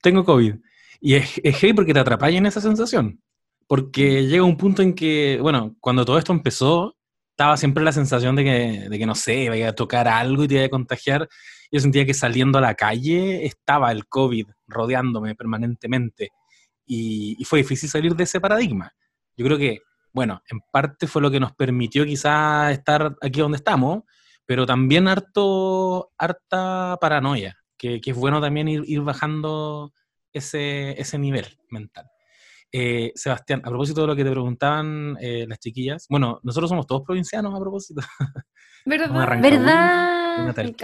tengo COVID. Y es, es heavy porque te atrapáis en esa sensación. Porque llega un punto en que, bueno, cuando todo esto empezó, estaba siempre la sensación de que, de que no sé, vaya a tocar algo y te iba a contagiar. Yo sentía que saliendo a la calle estaba el COVID rodeándome permanentemente. Y, fue difícil salir de ese paradigma. Yo creo que bueno, en parte fue lo que nos permitió quizás estar aquí donde estamos, pero también harto, harta paranoia, que, que es bueno también ir, ir bajando ese, ese nivel mental. Eh, Sebastián, a propósito de lo que te preguntaban eh, las chiquillas, bueno, nosotros somos todos provincianos a propósito.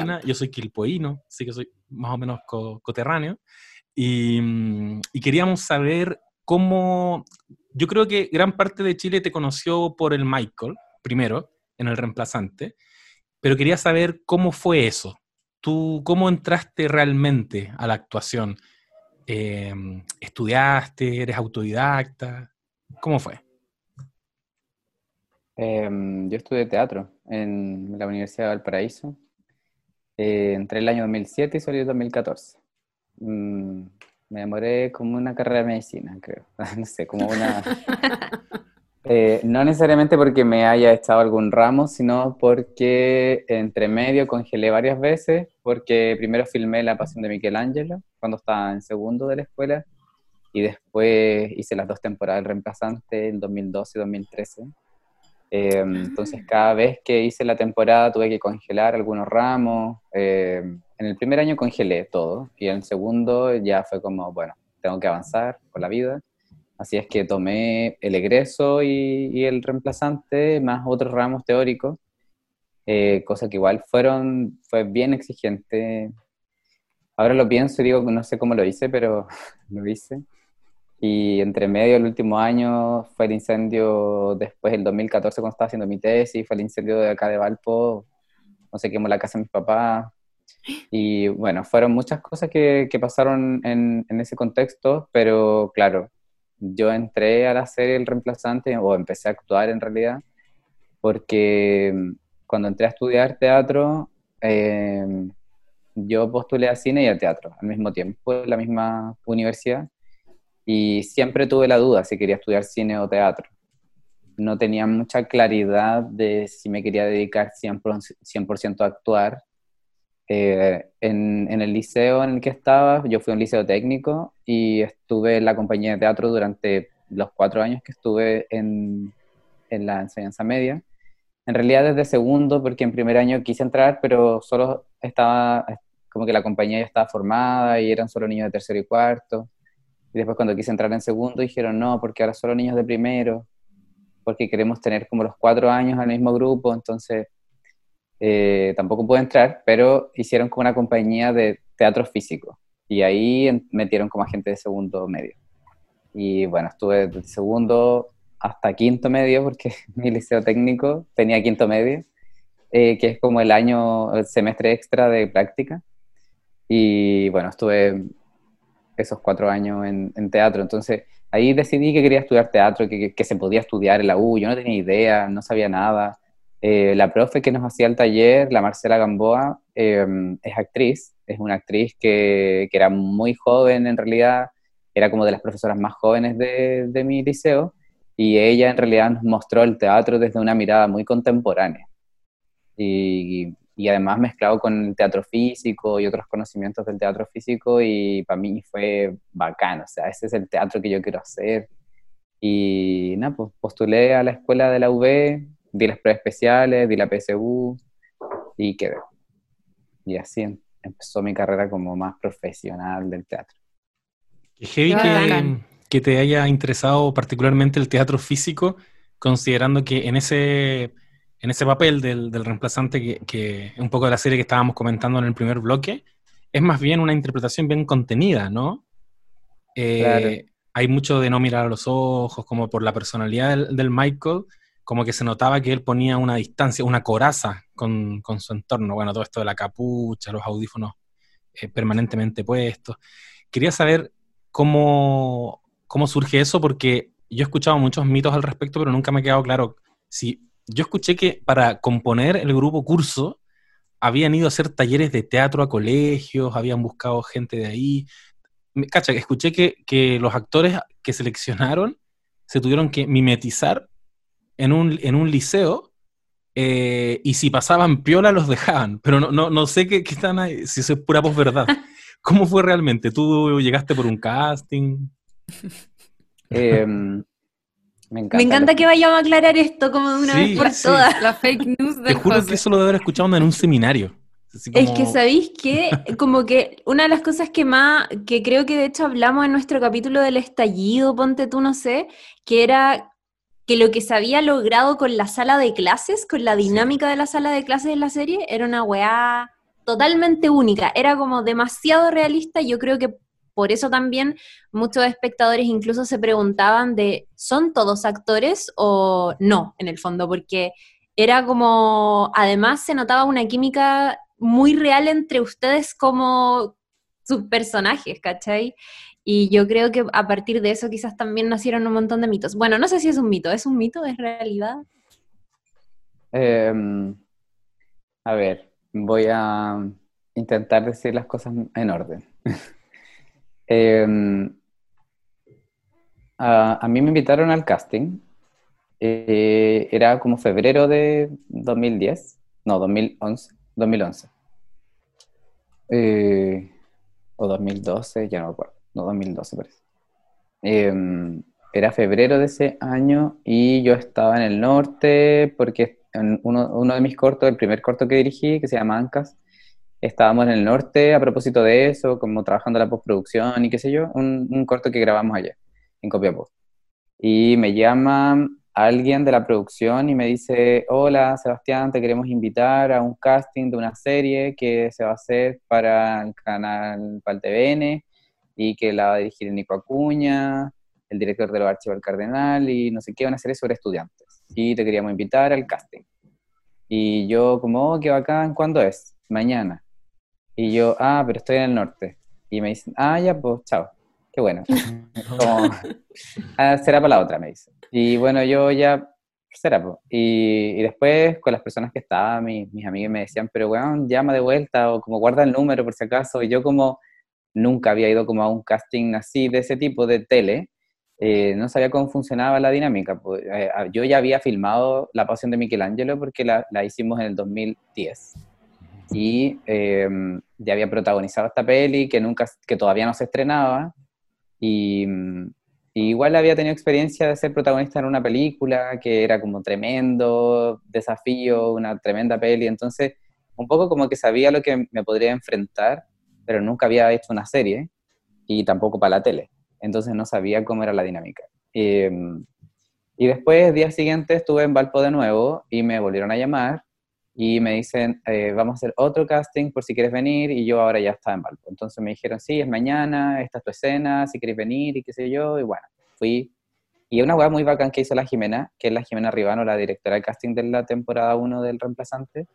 ¿Verdad? Yo soy quilpoíno, así que soy más o menos co- coterráneo. Y, mm, y queríamos saber cómo. Yo creo que gran parte de Chile te conoció por el Michael, primero, en el reemplazante, pero quería saber cómo fue eso. ¿Tú cómo entraste realmente a la actuación? Eh, ¿Estudiaste? ¿Eres autodidacta? ¿Cómo fue? Em, yo estudié teatro en la Universidad de Valparaíso. Eh, entré el año 2007 y salí en 2014. Mm, me demoré como una carrera de medicina, creo. No sé, como una... Eh, no necesariamente porque me haya echado algún ramo, sino porque entre medio congelé varias veces, porque primero filmé La Pasión de Michelangelo cuando estaba en segundo de la escuela y después hice las dos temporadas reemplazante en 2012 y 2013. Eh, entonces cada vez que hice la temporada tuve que congelar algunos ramos. Eh, en el primer año congelé todo y en el segundo ya fue como, bueno, tengo que avanzar con la vida. Así es que tomé el egreso y, el reemplazante más otros ramos teóricos, eh, cosa que igual fueron, fue bien exigente. Ahora lo pienso y digo, no sé cómo lo hice, pero lo hice. Y entre medio del último año fue el incendio, después del 2014 cuando estaba haciendo mi tesis, fue el incendio de acá de Valpo, no sé, quemó la casa de mis papás. Y bueno, fueron muchas cosas que, que pasaron en, en, ese contexto, pero claro, yo entré a la serie El Reemplazante, o empecé a actuar en realidad, porque cuando entré a estudiar teatro, eh, yo postulé a cine y a teatro al mismo tiempo, en la misma universidad y siempre tuve la duda si quería estudiar cine o teatro. No tenía mucha claridad de si me quería dedicar 100%, a actuar. Eh, en, en, el liceo en el que estaba, yo fui a un liceo técnico y estuve en la compañía de teatro durante los cuatro años que estuve en, en la enseñanza media. En realidad desde segundo, porque en primer año quise entrar, pero solo estaba, como que la compañía ya estaba formada y eran solo niños de tercero y cuarto. Y después cuando quise entrar en segundo dijeron, no, porque ahora solo niños de primero, porque queremos tener como los cuatro años al mismo grupo, entonces eh, tampoco pude entrar, pero hicieron como una compañía de teatro físico. Y ahí metieron como agente de segundo medio. Y bueno, estuve de segundo hasta quinto medio, porque mi liceo técnico tenía quinto medio, eh, que es como el año, el semestre extra de práctica. Y bueno, estuve esos cuatro años en, teatro. Entonces ahí decidí que quería estudiar teatro, que, se podía estudiar en la U. Yo no tenía idea, no sabía nada. Eh, la profe que nos hacía el taller, la Marcela Gamboa, em, es actriz, es una actriz que, que, era muy joven en realidad, era como de las profesoras más jóvenes de, de mi liceo, y ella en realidad nos mostró el teatro desde una mirada muy contemporánea. Y, y además mezclado con el teatro físico y otros conocimientos del teatro físico y para mí fue bacán, o sea, ese es el teatro que yo quiero hacer. Y nada, pues postulé a la escuela de la UB, di las pruebas especiales, di la PSU y quedé. Y así em, empezó mi carrera como más profesional del teatro. Qué heavy que, que te haya interesado particularmente el teatro físico, considerando que en ese en ese papel del, reemplazante, que, que, un poco de la serie que estábamos comentando en el primer bloque, es más bien una interpretación bien contenida, ¿no? Eh, hay mucho de no mirar a los ojos, como por la personalidad del, Michael, como que se notaba que él ponía una distancia, una coraza con, su entorno. Bueno, todo esto de la capucha, los audífonos eh, permanentemente puestos. Quería saber cómo, cómo surge eso, porque yo he escuchado muchos mitos al respecto, pero nunca me ha quedado claro si yo escuché que para componer el grupo curso habían ido a hacer talleres de teatro a colegios, habían buscado gente de ahí. Cacha, escuché que, los actores que seleccionaron se tuvieron que mimetizar en un, en un liceo eh, y si pasaban piola los dejaban, pero no, no, no sé qué, están ahí, si eso es pura verdad. ¿Cómo fue realmente? ¿Tú llegaste por un casting? Eh, me encanta, que vayamos a aclarar esto como de una vez por todas. La fake news Te juro que eso lo de haber escuchado en un seminario. Es que sabéis que, como que una de las cosas que más, que creo que de hecho hablamos en nuestro capítulo del estallido, ponte tú, no sé, que era que lo que se había logrado con la sala de clases, con la dinámica de la sala de clases de la serie, era una weá totalmente única. Era como demasiado realista. Yo creo que por eso también muchos espectadores incluso se preguntaban de, ¿son todos actores o no, en el fondo? Porque era como, además se notaba una química muy real entre ustedes como sus personajes, ¿cachai? Y yo creo que a partir de eso quizás también nacieron un montón de mitos. Bueno, no sé si es un mito, ¿es un mito? ¿Es realidad? Em, a ver, voy a intentar decir las cosas en orden. Em, a, mí me invitaron al casting Eh, era como febrero de 2010, no, 2011, 2011. Eh, o 2012, ya no me acuerdo, no, 2012 parece. Em, era febrero de ese año y yo estaba en el norte porque en uno, uno de mis cortos, el primer corto que dirigí, que se llama Ancas, estábamos en el norte a propósito de eso, como trabajando la postproducción y qué sé yo, un, un corto que grabamos allá, en Copiapó. Y me llama alguien de la producción y me dice, hola Sebastián, te queremos invitar a un casting de una serie que se va a hacer para el canal para el TVN y que la va a dirigir Nico Acuña, el director de los archivos del Cardenal y no sé qué, una serie sobre estudiantes. Y te queríamos invitar al casting. Y yo como, oh, qué bacán, ¿cuándo es? Mañana. Y yo, ah, pero estoy en el norte. Y me dicen, ah, ya, pues, chao. Qué bueno. Como, ah, será para la otra, me dicen. Y bueno, yo ya, será, pues. Y, y después con las personas que estaban, mis, mis amigos me decían, pero bueno, llama de vuelta o como guarda el número por si acaso. Y yo como nunca había ido como a un casting así de ese tipo de tele, eh, no sabía cómo funcionaba la dinámica. Pues, eh, yo ya había filmado La Pasión de Michelangelo porque la, la hicimos en el 2010 y eh, ya había protagonizado esta peli que nunca que todavía no se estrenaba y, y, igual había tenido experiencia de ser protagonista en una película que era como tremendo desafío una tremenda peli entonces un poco como que sabía lo que me podría enfrentar pero nunca había hecho una serie y tampoco para la tele entonces no sabía cómo era la dinámica eh, y después, día siguiente, estuve en Valpo de nuevo y me volvieron a llamar y me dicen, eh, vamos a hacer otro casting por si quieres venir, y yo ahora ya estaba en Valpo. Entonces me dijeron, sí, es mañana, esta es tu escena, si quieres venir, y qué sé yo, y bueno, fui. Y una weá muy bacán que hizo la Jimena, que es la Jimena Ribano, la directora de casting de la temporada 1 del reemplazante,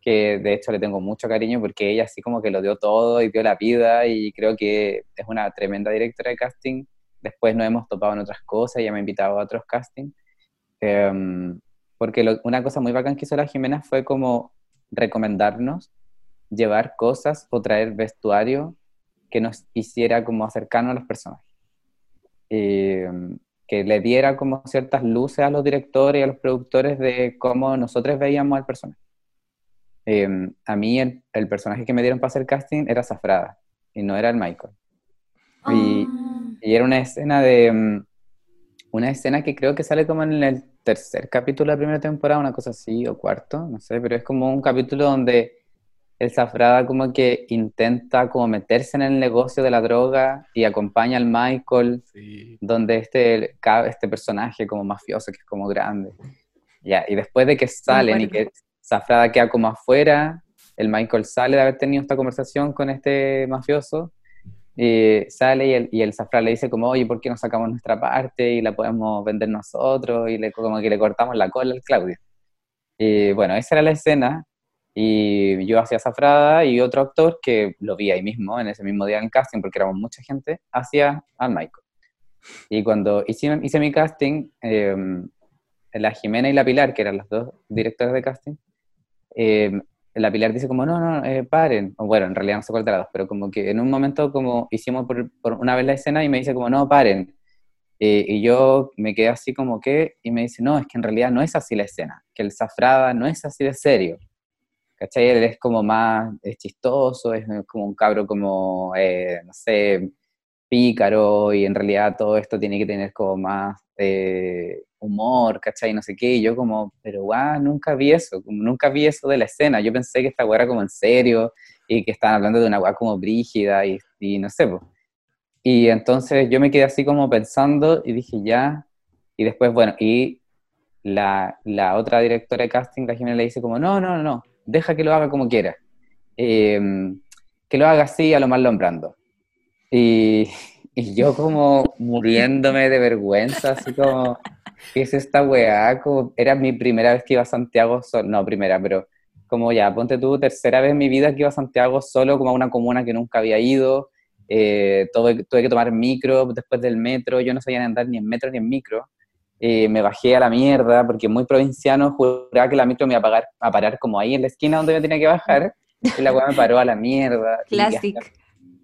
que de hecho le tengo mucho cariño porque ella así como que lo dio todo y dio la vida, y creo que es una tremenda directora de casting. Después nos hemos topado en otras cosas, ella me ha invitado a otros castings. Um, porque una cosa muy bacán que hizo la Jimena fue como recomendarnos llevar cosas o traer vestuario que nos hiciera como acercarnos a los personajes. Eh, que le diera como ciertas luces a los directores y a los productores de cómo nosotros veíamos al personaje. Eh, a mí el, el, personaje que me dieron para hacer casting era Zafrada y no era el Michael. Y, ah. y, era una escena de... Mm, una escena que creo que sale como en el tercer capítulo de la primera temporada, una cosa así, o cuarto, no sé, pero es como un capítulo donde el Zafrada como que intenta como meterse en el negocio de la droga y acompaña al Michael, sí. donde este, este personaje como mafioso que es como grande. Ya, y después de que salen y que Zafrada queda como afuera, el Michael sale de haber tenido esta conversación con este mafioso y sale y el, y el Zafra le dice como, oye, ¿por qué no sacamos nuestra parte y la podemos vender nosotros? Y le, como que le cortamos la cola al Claudio. Y bueno, esa era la escena. Y yo hacía Zafrada y otro actor que lo vi ahí mismo, en ese mismo día en casting, porque éramos mucha gente, hacía al Michael. Y cuando hice, hice mi casting, eh, la Jimena y la Pilar, que eran las dos directores de casting, eh, la Pilar dice como, no, no, eh, paren. Bueno, en realidad no se de las dos, pero como que en un momento como hicimos por, por, una vez la escena y me dice como, no, paren. Eh, y yo me quedé así como que, y me dice, no, es que en realidad no es así la escena, que el Zafrada no es así de serio. ¿Cachai? Él es como más, es chistoso, es como un cabro como, eh, no sé, pícaro, y en realidad todo esto tiene que tener como más eh, humor, ¿cachai? No sé qué, y yo como, pero guau, nunca vi eso, como nunca vi eso de la escena, yo pensé que esta guay era como en serio, y que estaban hablando de una guay como brígida, y, y no sé, pues. Y entonces yo me quedé así como pensando, y dije, ya, y después, bueno, y la, la otra directora de casting, la Jimena, le dice como, no, no, no, deja que lo haga como quiera, eh, que lo haga así a lo más lombrando. Y, y yo como muriéndome de vergüenza, así como, ¿qué es esta weá? Como, era mi primera vez que iba a Santiago, solo, no primera, pero como ya, ponte tú, tercera vez en mi vida que iba a Santiago solo, como a una comuna que nunca había ido, eh, tuve, tuve, que tomar micro después del metro, yo no sabía andar ni en metro ni en micro, eh, me bajé a la mierda, porque muy provinciano, juraba que la micro me iba a, pagar, a parar como ahí en la esquina donde me tenía que bajar, y la weá me paró a la mierda. Clásico.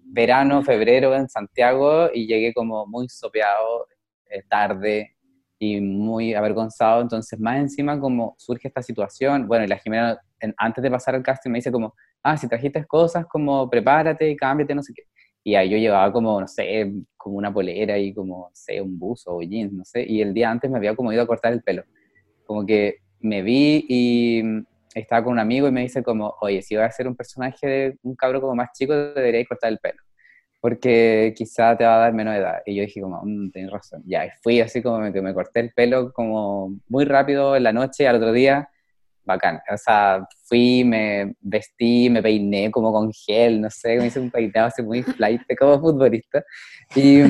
verano, febrero en Santiago y llegué como muy sopeado, eh, tarde, y muy avergonzado, entonces más encima como surge esta situación, bueno, y la Jimena en- antes de pasar al casting me dice como, ah, si trajiste cosas, como prepárate cámbiate, no sé qué. Y ahí yo llevaba como, no sé, como una polera y como, no sé, un buzo o jeans, no sé, y el día antes me había como ido a cortar el pelo. Como que me vi y mm, estaba con un amigo y me dice como, oye, si vas a ser un personaje de un cabro como más chico, debería cortar el pelo porque quizá te va a dar menos edad. Y yo dije como, mmm, tenés razón. Ya, y fui así como me corté el pelo como muy rápido en la noche, al otro día, bacán. O sea, fui, me vestí, me peiné como con gel, no sé, me hice un peinado así muy flight como futbolista. Y,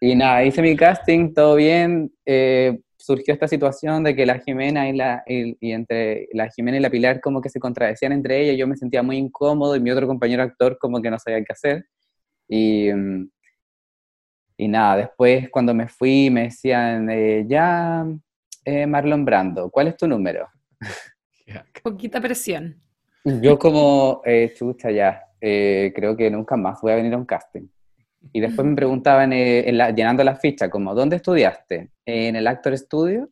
y nada, hice mi casting, todo bien. eh, surgió esta situación de que la Jimena y la y entre la Jimena y la Pilar como que se contradecían entre ellas, yo me sentía muy incómodo y mi otro compañero actor como que no sabía qué hacer. Y, mm, y nada, después cuando me fui me decían, eh, ya, eh, Marlon Brando, ¿cuál es tu número? Poquita presión. Yo como, eh, chucha, ya, eh, creo que nunca más voy a venir a un casting. Y después me preguntaban, eh, en la- llenando la ficha, como, ¿dónde estudiaste? en el Actor Studio.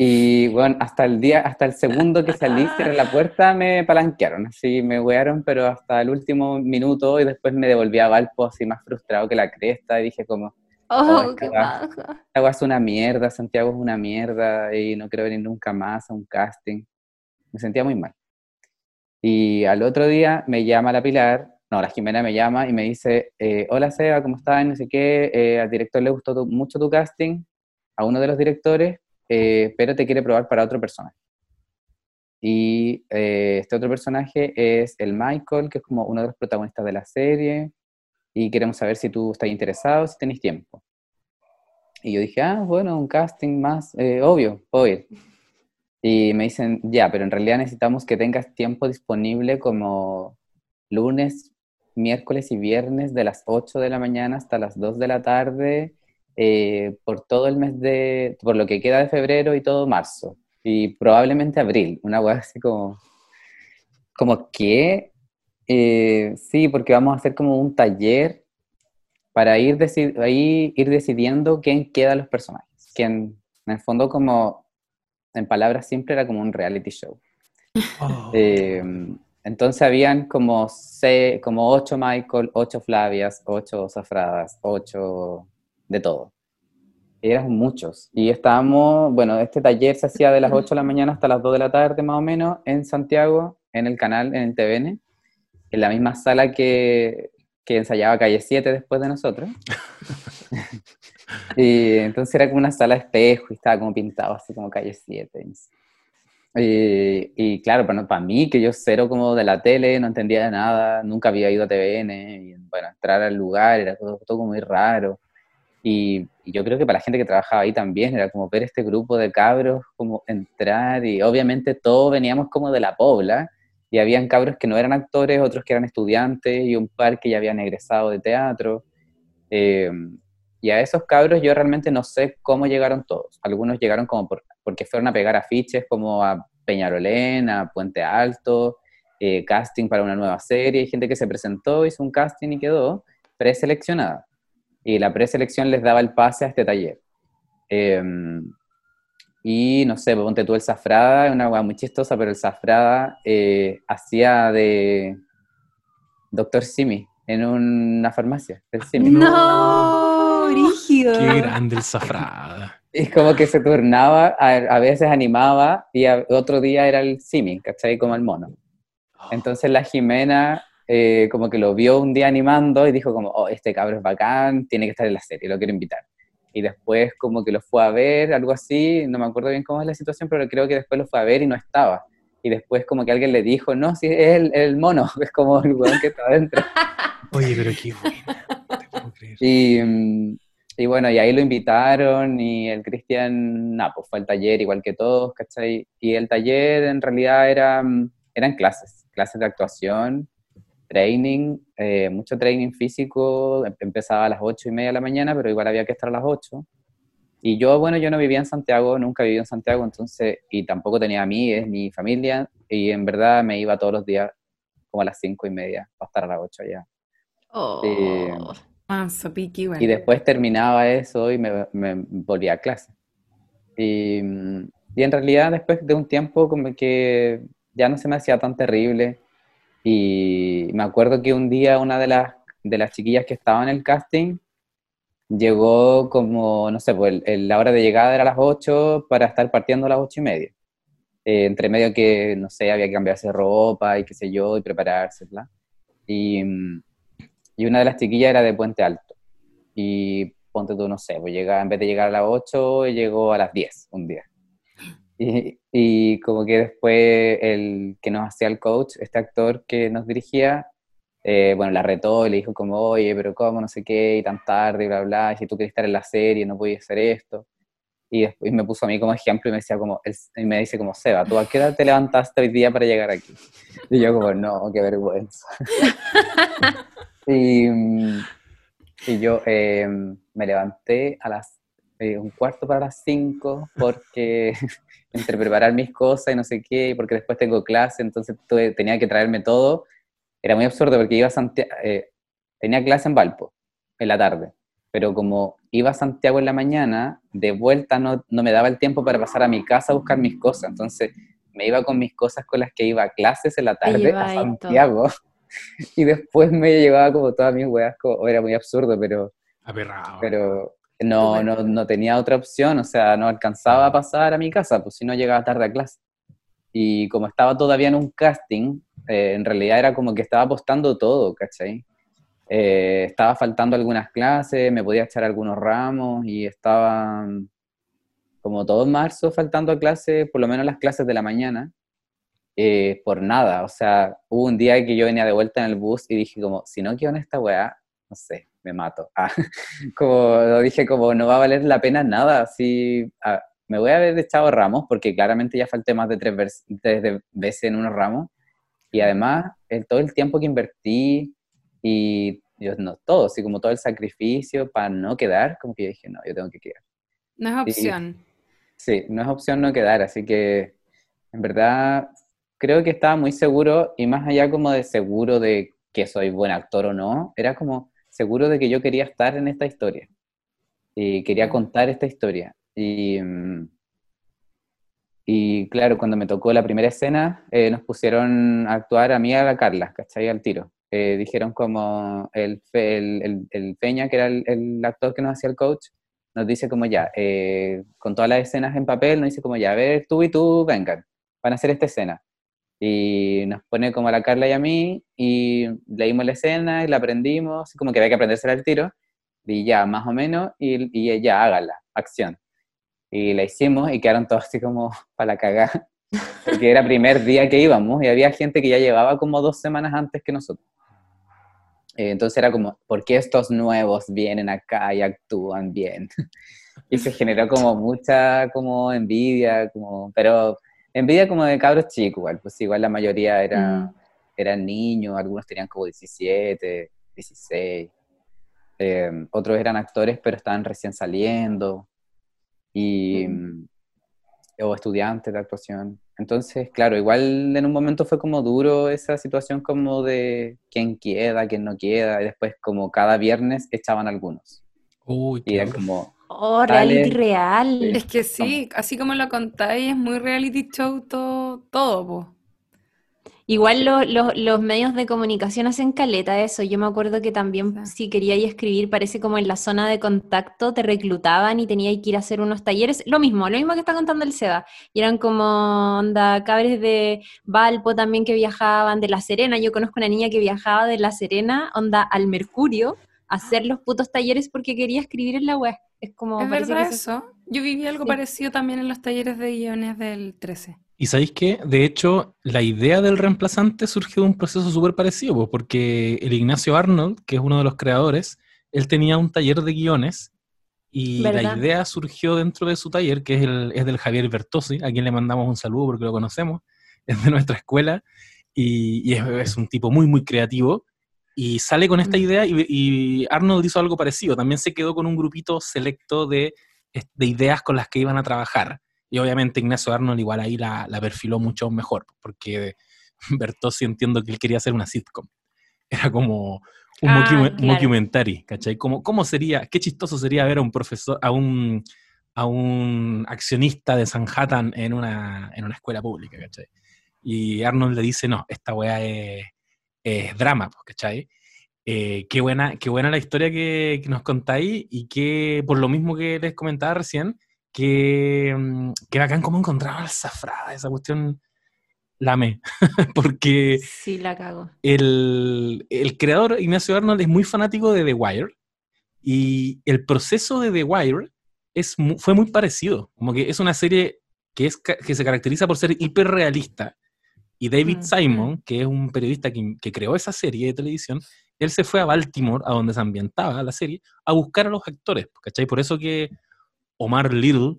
Y bueno, hasta el día, hasta el segundo que salí, cerré la puerta, me palanquearon, así me wearon, pero hasta el último minuto y después me devolví a Valpo así más frustrado que la cresta y dije como, Oh, Ay, qué baja. Santiago es una mierda, Santiago es una mierda y no quiero venir nunca más a un casting. Me sentía muy mal. Y al otro día me llama la Pilar, no, la Jimena me llama y me dice, eh, hola Seba, ¿cómo estás? No sé qué, eh, al director le gustó tu- mucho tu casting, a uno de los directores, eh, pero te quiere probar para otro personaje. Y eh, este otro personaje es el Michael, que es como uno de los protagonistas de la serie, y queremos saber si tú estás interesado, si tenés tiempo. Y yo dije, ah, bueno, un casting más, eh, obvio. Y me dicen, ya, pero en realidad necesitamos que tengas tiempo disponible como lunes, miércoles y viernes de las 8 de la mañana hasta las 2 de la tarde, eh, por todo el mes de, por lo que queda de febrero y todo marzo. Y probablemente abril, una hueá así como, como que, eh, sí, porque vamos a hacer como un taller para ir, deci- ahí, ir decidiendo quién queda los personajes. Quién, en el fondo, como, en palabras simples, era como un reality show. Oh. Eh, entonces habían como, se, como ocho Michael, ocho Flavias, ocho Zafradas, ocho de todo. Eran muchos. Y estábamos, bueno, este taller se hacía de las 8 de la mañana hasta las 2 de la tarde más o menos en Santiago, en el canal, en el TVN, en la misma sala que, que ensayaba Calle 7 después de nosotros. y entonces era como una sala de espejo y estaba como pintado así como Calle 7. Y, y claro, para, para mí, que yo cero como de la tele, no entendía de nada, nunca había ido a TVN, y bueno, entrar al lugar era todo, todo muy raro. Y, y yo creo que para la gente que trabajaba ahí también era como ver este grupo de cabros, como entrar, y obviamente todos veníamos como de la pobla, y habían cabros que no eran actores, otros que eran estudiantes, y un par que ya habían egresado de teatro. Eh, y a esos cabros yo realmente no sé cómo llegaron todos. Algunos llegaron como por, porque fueron a pegar afiches como a Peñarolén, a Puente Alto, eh, casting para una nueva serie. Gente que se presentó, hizo un casting y quedó preseleccionada. Y la preselección les daba el pase a este taller. Eh, y no sé, ponte tú el Zafrada, una hueá muy chistosa, pero el Zafrada eh, hacía de Doctor Simi en una farmacia del Simi. No, brígido. Qué grande el zafrada. Es como que se turnaba, a, a veces animaba y a- otro día era el Simi, ¿cachai? Como el mono. Entonces la Jimena eh, como que lo vio un día animando y dijo como, oh, este cabro es bacán, tiene que estar en la serie, lo quiero invitar. Y después como que lo fue a ver, algo así, no me acuerdo bien cómo es la situación, pero creo que después lo fue a ver y no estaba. Y después como que alguien le dijo, no, sí, es el, el mono, es como el weón que está adentro. Oye, pero qué buena. No te puedo creer. Y, y bueno, y ahí lo invitaron y el Cristian, nada, pues fue al taller igual que todos, ¿cachai? Y el taller en realidad era, mm, eran clases, clases de actuación, training, eh, mucho training físico, em- empezaba a las ocho y media de la mañana, pero igual había que estar a las 8. Y yo, bueno, yo no vivía en Santiago, nunca viví en Santiago, entonces, y tampoco tenía amigos ni familia, y en verdad me iba todos los días como a las cinco y media para estar a las 8 allá. Oh. Eh, Manso, piqui, bueno. Y después terminaba eso y me, me volvía a clase. Y, y en realidad después de un tiempo como que ya no se me hacía tan terrible. Y me acuerdo que un día una de las, de las chiquillas que estaba en el casting llegó como, no sé, pues la hora de llegada era a las 8 para estar partiendo a las 8 y media. Eh, entre medio que, no sé, había que cambiarse ropa y qué sé yo, y prepararse, bla. Y, y una de las chiquillas era de Puente Alto. Y ponte tú, no sé, pues llega, en vez de llegar a las 8, llegó a las 10 un día. Y, y como que después el que nos hacía el coach, este actor que nos dirigía, eh, bueno, la retó y le dijo como, oye, pero cómo, no sé qué, y tan tarde, y bla, bla, y si tú querías estar en la serie, no podías hacer esto. Y después me puso a mí como ejemplo y me decía como, el- y me dice como, Seba, ¿tú a qué hora te levantaste hoy día para llegar aquí? Y yo como, no, qué vergüenza. y, y yo eh, me levanté a las eh, un cuarto para las cinco porque entre preparar mis cosas y no sé qué, y porque después tengo clase, entonces tuve- tenía que traerme todo. Era muy absurdo porque iba a Santiago, tenía clase en Valpo en la tarde, pero como iba a Santiago en la mañana, de vuelta no, no me daba el tiempo para pasar a mi casa a buscar mis cosas, entonces me iba con mis cosas con las que iba a clases en la tarde a. Santiago. Y después me llevaba como todas mis weas, como, era muy absurdo, pero Aperrado. pero no, no, no tenía otra opción, o sea, no alcanzaba a pasar a mi casa, pues si no llegaba tarde a clase. Y como estaba todavía en un casting, eh, en realidad era como que estaba apostando todo, ¿cachai? Eh, estaba faltando algunas clases, me podía echar algunos ramos y estaba mm, como todo marzo faltando a clases, por lo menos las clases de la mañana, eh, por nada. O sea, hubo un día que yo venía de vuelta en el bus y dije como, si no quiero en esta weá, no sé, me mato. Ah, como dije, como no va a valer la pena nada, así ah, me voy a haber echado ramos, porque claramente ya falté más de tres, tres veces en unos ramos, y además el, todo el tiempo que invertí y yo, no todo, así como todo el sacrificio para no quedar, como que yo dije, no, yo tengo que quedar. No es opción. Sí, no es opción no quedar, así que en verdad creo que estaba muy seguro y más allá como de seguro de que soy buen actor o no, era como seguro de que yo quería estar en esta historia y quería contar esta historia. Y, mm, y claro, cuando me tocó la primera escena, eh, nos pusieron a actuar a mí y a la Carla, ¿cachai? Al tiro. Eh, dijeron como el, el, el, el Peña, que era el, el actor que nos hacía el coach, nos dice como ya, eh, con todas las escenas en papel, nos dice como ya, a ver, tú y tú, vengan, van a hacer esta escena. Y nos pone como a la Carla y a mí, y leímos la escena y la aprendimos, como que había que aprendérsela al tiro, y ya, más o menos, y, y ya, hágala, acción. Y la hicimos y quedaron todos así como para la cagada, porque era primer día que íbamos y había gente que ya llevaba como dos semanas antes que nosotros. Eh, Entonces era como, ¿por qué estos nuevos vienen acá y actúan bien? Y se generó como mucha como envidia, como, pero envidia como de cabros chicos, igual, pues igual la mayoría era, Mm. eran niños, algunos tenían como 17, 16, eh, otros eran actores pero estaban recién saliendo, y, o estudiantes de actuación. Entonces, claro, igual en un momento fue como duro esa situación como de quién queda, quién no queda, y después como cada viernes echaban algunos. Uy, Y qué era duro. como, Oh, Dale. reality real. Es que sí, así como lo contáis, es muy reality show todo, todo po. Igual lo- lo- los medios de comunicación hacen caleta de eso. Yo me acuerdo que también Sí. si queríais escribir, parece como en la zona de contacto te reclutaban y teníais que ir a hacer unos talleres. Lo mismo, lo mismo que está contando el Seba. Y eran como onda cabres de Valpo también que viajaban, de La Serena. Yo conozco una niña que viajaba de La Serena, onda al Mercurio, hacer los putos talleres porque quería escribir en la web. Es como ¿Es verdad que eso? Yo viví algo Sí. parecido también en los talleres de guiones del 13. Y sabéis que, de hecho, la idea del reemplazante surgió de un proceso súper parecido, pues, porque el Ignacio Arnold, que es uno de los creadores, él tenía un taller de guiones y la idea surgió dentro de su taller, que es, el, es del Javier Bertosi, a quien le mandamos un saludo porque lo conocemos, es de nuestra escuela y, y es, es un tipo muy, muy creativo. Y sale con esta Mm. idea y, y Arnold hizo algo parecido, también se quedó con un grupito selecto de, de ideas con las que iban a trabajar. Y obviamente Ignacio Arnold igual ahí la, la perfiló mucho mejor, porque Bertossi entiendo que él quería hacer una sitcom. Era como Un Ah, mockume- claro. mockumentary, ¿cachai? ¿Cómo, ¿Cómo sería, qué chistoso sería ver a un profesor, a un, a un accionista de Sanhattan en una, en una escuela pública, ¿cachai? Y Arnold le dice, no, esta weá es, es drama, pues, ¿cachai? Eh, qué, buena, qué buena la historia que, que nos contáis y que, por lo mismo que les comentaba recién, que, mm, que bacán cómo encontraba al Zafrada, esa cuestión la amé, porque Sí, la cago. el, el creador Ignacio Arnold es muy fanático de The Wire y el proceso de The Wire es, fue muy parecido, como que es una serie que, es, que se caracteriza por ser hiperrealista y David Mm. Simon, que es un periodista que, que creó esa serie de televisión, él se fue a Baltimore, a donde se ambientaba la serie, a buscar a los actores, ¿cachai? Por eso que Omar Little,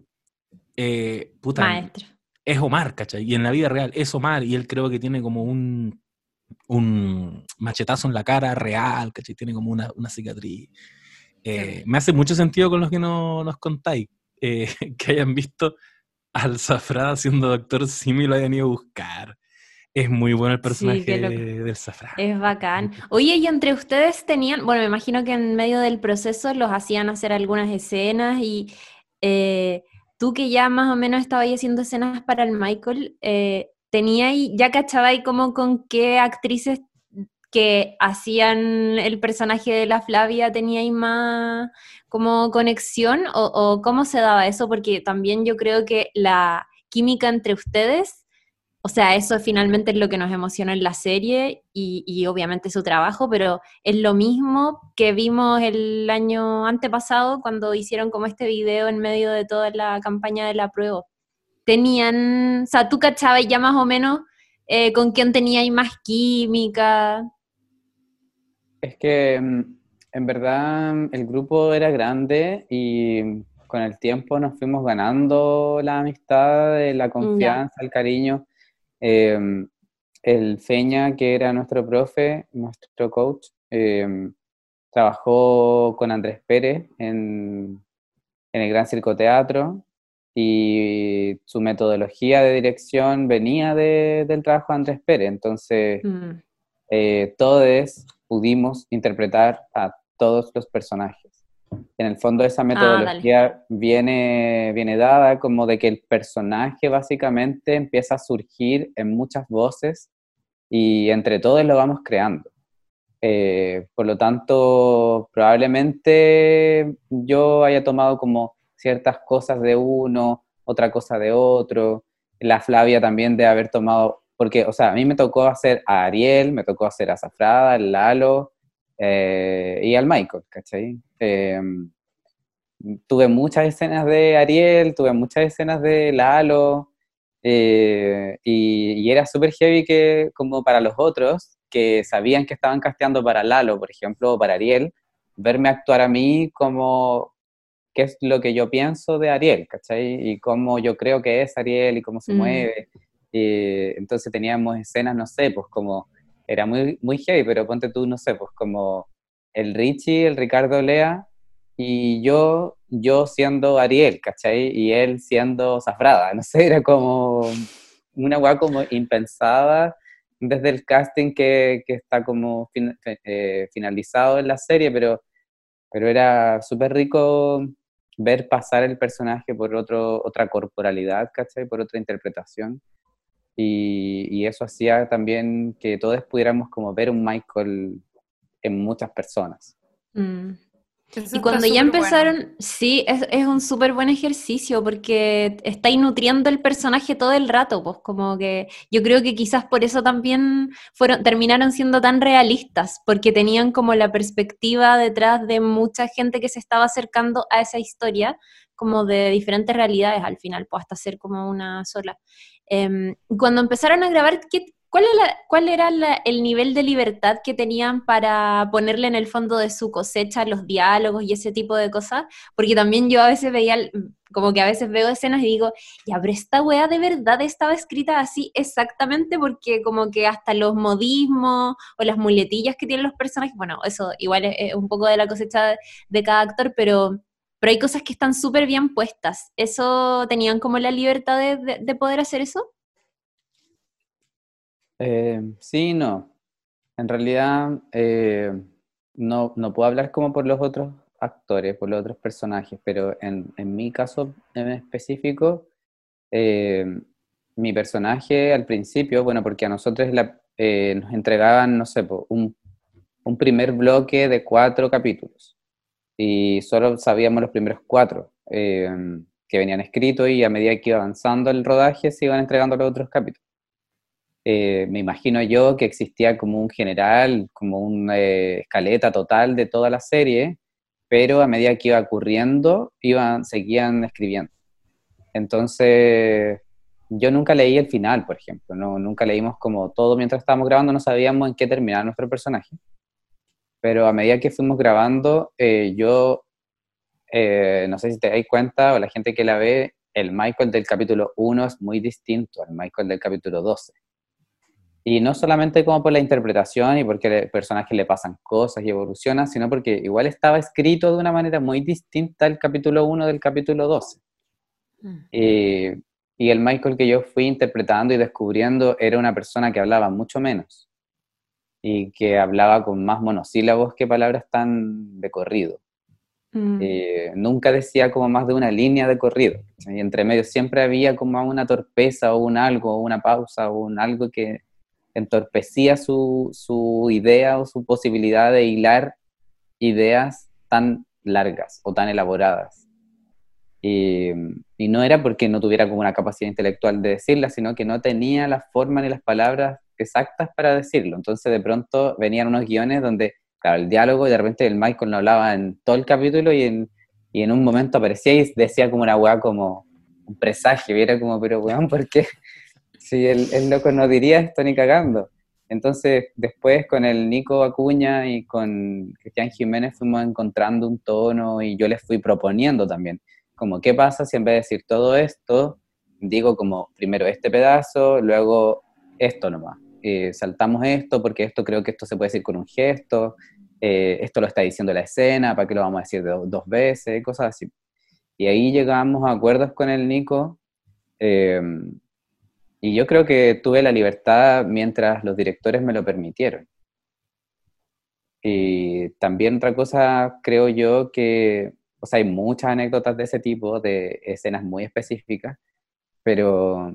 eh, puta, Maestro. es Omar, ¿cachai? Y en la vida real es Omar y él creo que tiene como un, un machetazo en la cara real, ¿cachai? Tiene como una, una cicatriz. Eh, me hace mucho sentido con lo que no- nos contáis, eh, que hayan visto al Zafrada siendo Doctor Simi y lo hayan ido a buscar. Es muy bueno el Sí, personaje de- del Zafrada. Es bacán. Oye, y entre ustedes tenían, bueno, me imagino que en medio del proceso los hacían hacer algunas escenas y eh, tú que ya más o menos estabas haciendo escenas para el Michael, eh, tenía ahí, ya cachabais como con qué actrices que hacían el personaje de la Flavia teníais más como conexión o, o cómo se daba eso, porque también yo creo que la química entre ustedes o sea, eso finalmente es lo que nos emocionó en la serie y, y obviamente su trabajo, pero es lo mismo que vimos el año antepasado cuando hicieron como este video en medio de toda la campaña de la prueba. Tenían, o sea, tú cachabas ya más o menos eh, con quién teníais más química. Es que mm, en verdad el grupo era grande y con el tiempo nos fuimos ganando la amistad, eh, la confianza, el cariño. Eh, el Feña, que era nuestro profe, nuestro coach, eh, trabajó con Andrés Pérez en, en el Gran Circo Teatro y su metodología de dirección venía de- del trabajo de Andrés Pérez. Entonces Mm, eh, todos pudimos interpretar a todos los personajes. En el fondo esa metodología viene, viene dada como de que el personaje básicamente empieza a surgir en muchas voces y entre todos lo vamos creando. Eh, por lo tanto, probablemente yo haya tomado como ciertas cosas de uno, otra cosa de otro. La Flavia también de haber tomado, porque, o sea, a mí me tocó hacer a Ariel, me tocó hacer a Zafrada, al Lalo eh, y al Michael, ¿cachai? Eh, tuve muchas escenas de Ariel, tuve muchas escenas de Lalo, eh, y, y era súper heavy que, como para los otros, que sabían que estaban casteando para Lalo, por ejemplo, o para Ariel, verme actuar a mí como qué es lo que yo pienso de Ariel, ¿cachai? Y cómo yo creo que es Ariel y cómo se Mm. mueve. Y entonces teníamos escenas, no sé, pues como, era muy, muy heavy, pero ponte tú, no sé, pues como el Richie, el Ricardo Lea, y yo, yo siendo Ariel, ¿cachai? Y él siendo Zafrada, no sé, era como una weá como impensada desde el casting que, que está como fin- eh, finalizado en la serie, pero, pero era súper rico ver pasar el personaje por otro, otra corporalidad, ¿cachai? Por otra interpretación. Y, y eso hacía también que todos pudiéramos como ver un Michael en muchas personas. mm. Eso Y cuando ya súper bueno. empezaron, sí, es, es un súper buen ejercicio porque estáis nutriendo el personaje todo el rato, pues como que yo creo que quizás por eso también fueron, terminaron siendo tan realistas, porque tenían como la perspectiva detrás de mucha gente que se estaba acercando a esa historia, como de diferentes realidades al final, pues hasta ser como una sola. Em, cuando empezaron a grabar, ¿qué, ¿cuál era, cuál era la- el nivel de libertad que tenían para ponerle en el fondo de su cosecha los diálogos y ese tipo de cosas? Porque también yo a veces veía, el- como que a veces veo escenas y digo, ya, pero esta weá de verdad estaba escrita así exactamente porque como que hasta los modismos o las muletillas que tienen los personajes, bueno, eso igual es, es un poco de la cosecha de cada actor, pero... Pero hay cosas que están súper bien puestas. ¿Eso tenían como la libertad de, de- de poder hacer eso? Eh, sí, no. En realidad, eh, no, no puedo hablar como por los otros actores, por los otros personajes, pero en, en mi caso en específico, eh, mi personaje al principio, bueno, porque a nosotros la, eh, nos entregaban, no sé, un, un, primer bloque de cuatro capítulos y solo sabíamos los primeros cuatro eh, que venían escritos y a medida que iba avanzando el rodaje se iban entregando los otros capítulos. me imagino yo que existía como un general, como una escaleta total de toda la serie, pero a medida que iba ocurriendo, iban, seguían escribiendo. Entonces, yo nunca leí el final, por ejemplo, no, nunca leímos como todo mientras estábamos grabando, no sabíamos en qué terminaba nuestro personaje. Pero a medida que fuimos grabando, eh, yo, eh, no sé si te dais cuenta o la gente que la ve, el Michael del capítulo 1 es muy distinto al Michael del capítulo 12. Y no solamente como por la interpretación y porque al personaje le pasan cosas y evoluciona, sino porque igual estaba escrito de una manera muy distinta el capítulo 1 del capítulo 12. Mm. Eh, y el Michael que yo fui interpretando y descubriendo era una persona que hablaba mucho menos y que hablaba con más monosílabos que palabras tan de corrido. Mm. Eh, nunca decía como más de una línea de corrido. Y entre medio siempre había como una torpeza o un algo, o una pausa o un algo que entorpecía su, su idea o su posibilidad de hilar ideas tan largas o tan elaboradas. Y, y, no era porque no tuviera como una capacidad intelectual de decirla, sino que no tenía la forma ni las palabras exactas para decirlo. Entonces de pronto venían unos guiones donde, claro, el diálogo y de repente el Michael no hablaba en todo el capítulo y en, y en un momento aparecía y decía como una weá como un presagio, y era como, pero weón, ¿por qué? Sí, el, loco no diría esto ni cagando. Entonces, después con el Nico Acuña y con Cristian Jiménez fuimos encontrando un tono y yo les fui proponiendo también, como, ¿qué pasa si en vez de decir todo esto, digo como primero este pedazo, luego esto nomás? Eh, saltamos esto porque esto creo que esto se puede decir con un gesto, eh, esto lo está diciendo la escena, ¿para qué lo vamos a decir dos veces? Cosas así. Y ahí llegamos a acuerdos con el Nico. Eh, y yo creo que tuve la libertad mientras los directores me lo permitieron. Y también otra cosa, creo yo que, o sea, hay muchas anécdotas de ese tipo, de escenas muy específicas, pero,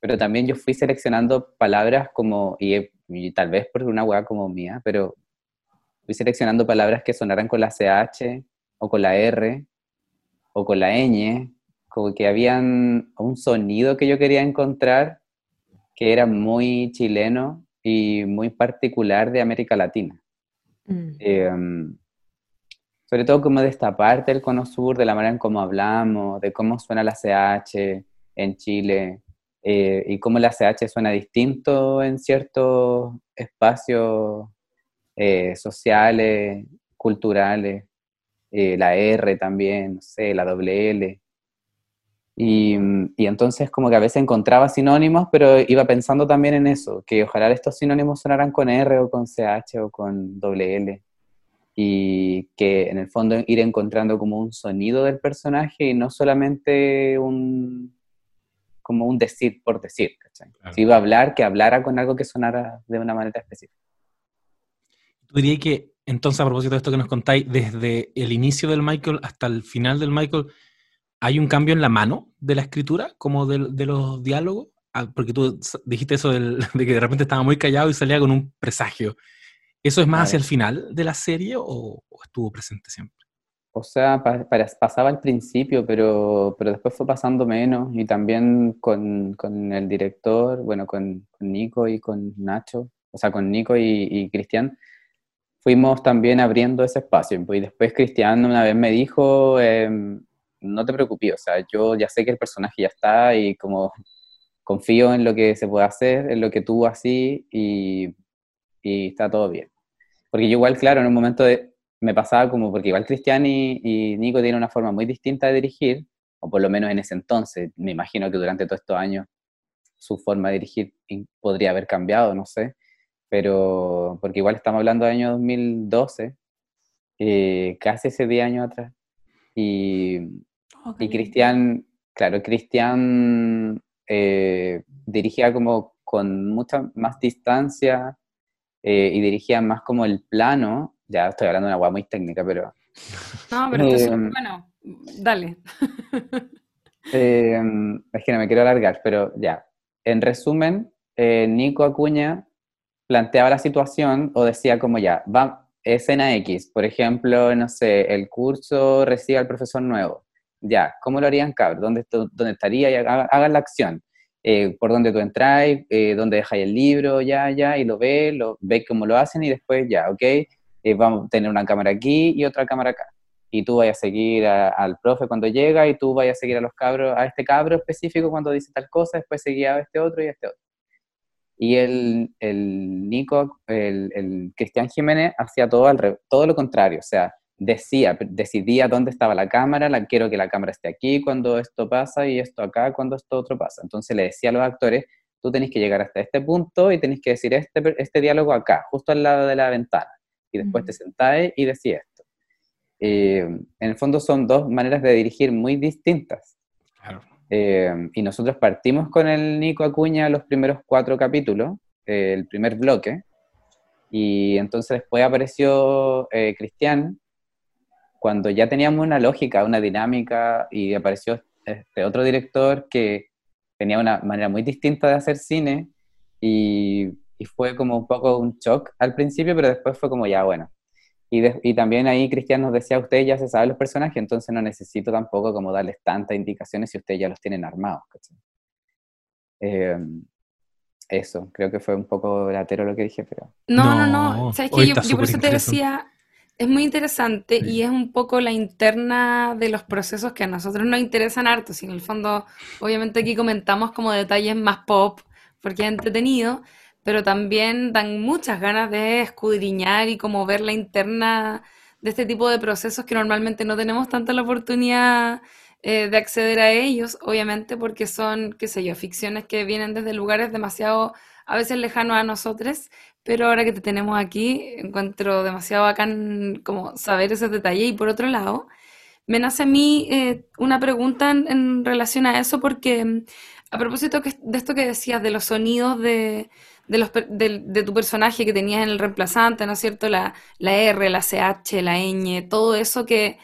pero también yo fui seleccionando palabras como, y, tal vez por una hueá como mía, pero fui seleccionando palabras que sonaran con la CH o con la R o con la ñ como que habían un sonido que yo quería encontrar que era muy chileno y muy particular de América Latina. Mm. Em, sobre todo como de esta parte del Cono Sur, de la manera en cómo hablamos, de cómo suena la CH en Chile eh, y cómo la CH suena distinto en ciertos espacios eh, sociales, culturales, eh, la R también, no sé, la doble L. Y, y, entonces como que a veces encontraba sinónimos, pero iba pensando también en eso, que ojalá estos sinónimos sonaran con R o con CH o con doble L. Y que en el fondo ir encontrando como un sonido del personaje y no solamente un como un decir por decir, Si iba a hablar, que hablara con algo que sonara de una manera específica. ¿Tú dirías que entonces a propósito de esto que nos contáis, desde el inicio del Michael hasta el final del Michael, ¿Hay un cambio en la mano de la escritura, como de, los diálogos? Ah, porque tú dijiste eso de que de repente estaba muy callado y salía con un presagio. ¿Eso es más hacia el final de la serie o, estuvo presente siempre? O sea, pasaba al principio, pero, pero después fue pasando menos y también con, el director, bueno, con, Nico y con Nacho, o sea, con Nico y, Cristian, fuimos también abriendo ese espacio. Y después Cristian una vez me dijo, em, no te preocupes, o sea, yo ya sé que el personaje ya está y como confío en lo que se puede hacer, en lo que tú así y, y está todo bien. Porque yo igual, claro, en un momento de, me pasaba como, porque igual Cristian y, y, Nico tienen una forma muy distinta de dirigir, o por lo menos en ese entonces, me imagino que durante todos estos años su forma de dirigir podría haber cambiado, no sé, pero porque igual estamos hablando del año 2012, eh, casi ese 10 años atrás, y, y Cristian, claro, Cristian eh, dirigía como con mucha más distancia eh, y dirigía más como el plano ya estoy hablando de una guay muy técnica, pero... No, pero Eh, bueno, dale. Eh, es que no me quiero alargar, pero ya. En resumen, eh, Nico Acuña planteaba la situación o decía como ya, va, escena X, por ejemplo, no sé, el curso recibe al profesor nuevo. Ya, ¿cómo lo harían, cabrón? ¿Dónde, dónde estaría? Hagan la acción. Eh, por dónde tú entras, eh, dónde dejáis el libro, ya, ya, y lo ve, lo ve cómo lo hacen y después ya, ok, eh, vamos a tener una cámara aquí y otra cámara acá y tú vayas a seguir a- al profe cuando llega y tú vayas a seguir a los cabros, a este cabro específico cuando dice tal cosa, después seguía a este otro y a este otro. Y el, el Nico, el, el Cristian Jiménez hacía todo, al todo lo contrario, o sea, decía, decidía dónde estaba la cámara, la, quiero que la cámara esté aquí cuando esto pasa y esto acá cuando esto otro pasa. Entonces le decía a los actores, tú tenés que llegar hasta este punto y tenés que decir este, este diálogo acá, justo al lado de la ventana. Y después te sentáis y decís esto. Eh, en el fondo son dos maneras de dirigir muy distintas. Claro. Eh, y nosotros partimos con el Nico Acuña los primeros cuatro capítulos, eh, el primer bloque, y entonces después apareció eh, Cristian, cuando ya teníamos una lógica, una dinámica, y apareció este otro director que tenía una manera muy distinta de hacer cine, y, y fue como un poco un shock al principio, pero después fue como ya, bueno. Y, de- y también ahí Cristian nos decía, ustedes ya se saben los personajes, entonces no necesito tampoco como darles tantas indicaciones si ustedes ya los tienen armados. Eh, eso, creo que fue un poco latero lo que dije, pero... No, no, No. ¿Sabes qué? Yo, yo por eso te decía, es muy interesante Sí. y es un poco la interna de los procesos que a nosotros nos interesan harto. Si en el fondo, obviamente aquí comentamos como detalles más pop, porque es entretenido, pero también dan muchas ganas de escudriñar y como ver la interna de este tipo de procesos que normalmente no tenemos tanta la oportunidad eh, de acceder a ellos, obviamente porque son, qué sé yo, ficciones que vienen desde lugares demasiado a veces lejanos a nosotros, pero ahora que te tenemos aquí, encuentro demasiado bacán como saber esos detalles. Y por otro lado, me nace a mí eh, una pregunta en, en relación a eso, porque mm, a propósito de esto que decías, de los sonidos de, de, tu personaje que tenías en el reemplazante, ¿no es cierto? La, la R, la CH, la ñ, todo eso que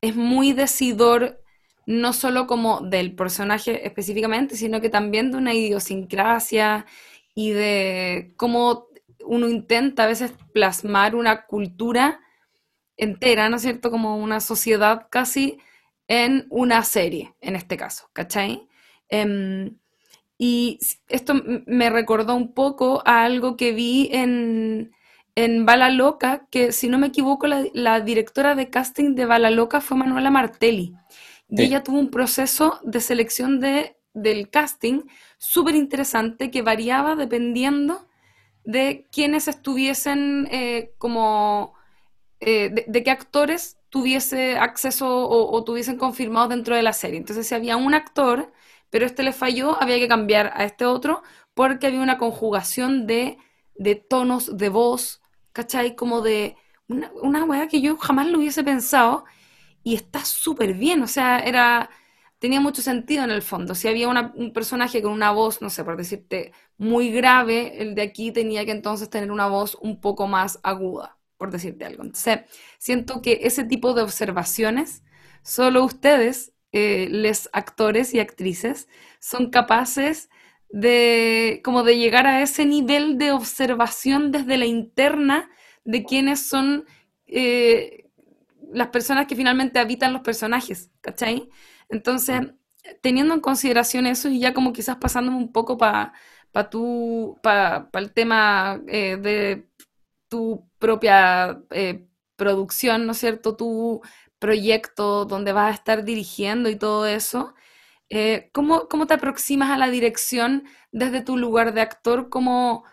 es muy decidor, no solo como del personaje específicamente, sino que también de una idiosincrasia y de cómo uno intenta a veces plasmar una cultura entera, ¿no es cierto? Como una sociedad casi en una serie, en este caso, ¿cachai? Em, y esto me recordó un poco a algo que vi en, en Bala Loca, que si no me equivoco, la, la directora de casting de Bala Loca fue Manuela Martelli. Y Sí. ella tuvo un proceso de selección de, del casting súper interesante que variaba dependiendo de quienes estuviesen eh, como eh, de, de qué actores tuviese acceso o, o tuviesen confirmado dentro de la serie. Entonces, si había un actor, pero este le falló, había que cambiar a este otro porque había una conjugación de, de tonos de voz, ¿cachai? Como de una, weá que yo jamás lo hubiese pensado y está súper bien, o sea, era, tenía mucho sentido en el fondo. Si había una- un personaje con una voz, no sé, por decirte, muy grave, el de aquí tenía que entonces tener una voz un poco más aguda, por decirte algo. Entonces, siento que ese tipo de observaciones, solo ustedes, eh, les actores y actrices, son capaces de, como de llegar a ese nivel de observación desde la interna de quienes son eh, las personas que finalmente habitan los personajes, ¿cachai? Entonces, teniendo en consideración eso y ya como quizás pasándome un poco para pa tu, pa, pa el tema eh, de tu propia eh, producción, ¿no es cierto? Tu proyecto donde vas a estar dirigiendo y todo eso. eh, ¿cómo, cómo te aproximas a la dirección desde tu lugar de actor? ¿Cómo,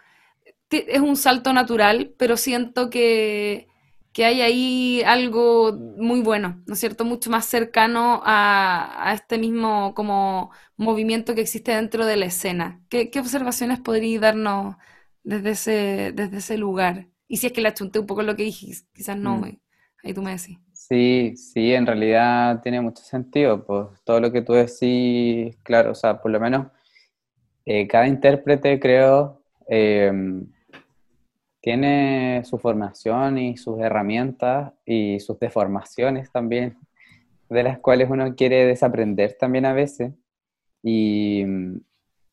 es un salto natural, pero siento que, que hay ahí algo muy bueno, ¿no es cierto? Mucho más cercano a, a este mismo como movimiento que existe dentro de la escena. ¿Qué, qué observaciones podrías darnos desde ese, desde ese lugar? Y si es que le achunté un poco lo que dije, quizás no, Mm. ahí- ahí tú me decís. Sí, sí, en realidad tiene mucho sentido, pues todo lo que tú decís, claro, o sea, por lo menos eh, cada intérprete creo eh, tiene su formación y sus herramientas y sus deformaciones también, de las cuales uno quiere desaprender también a veces. Y,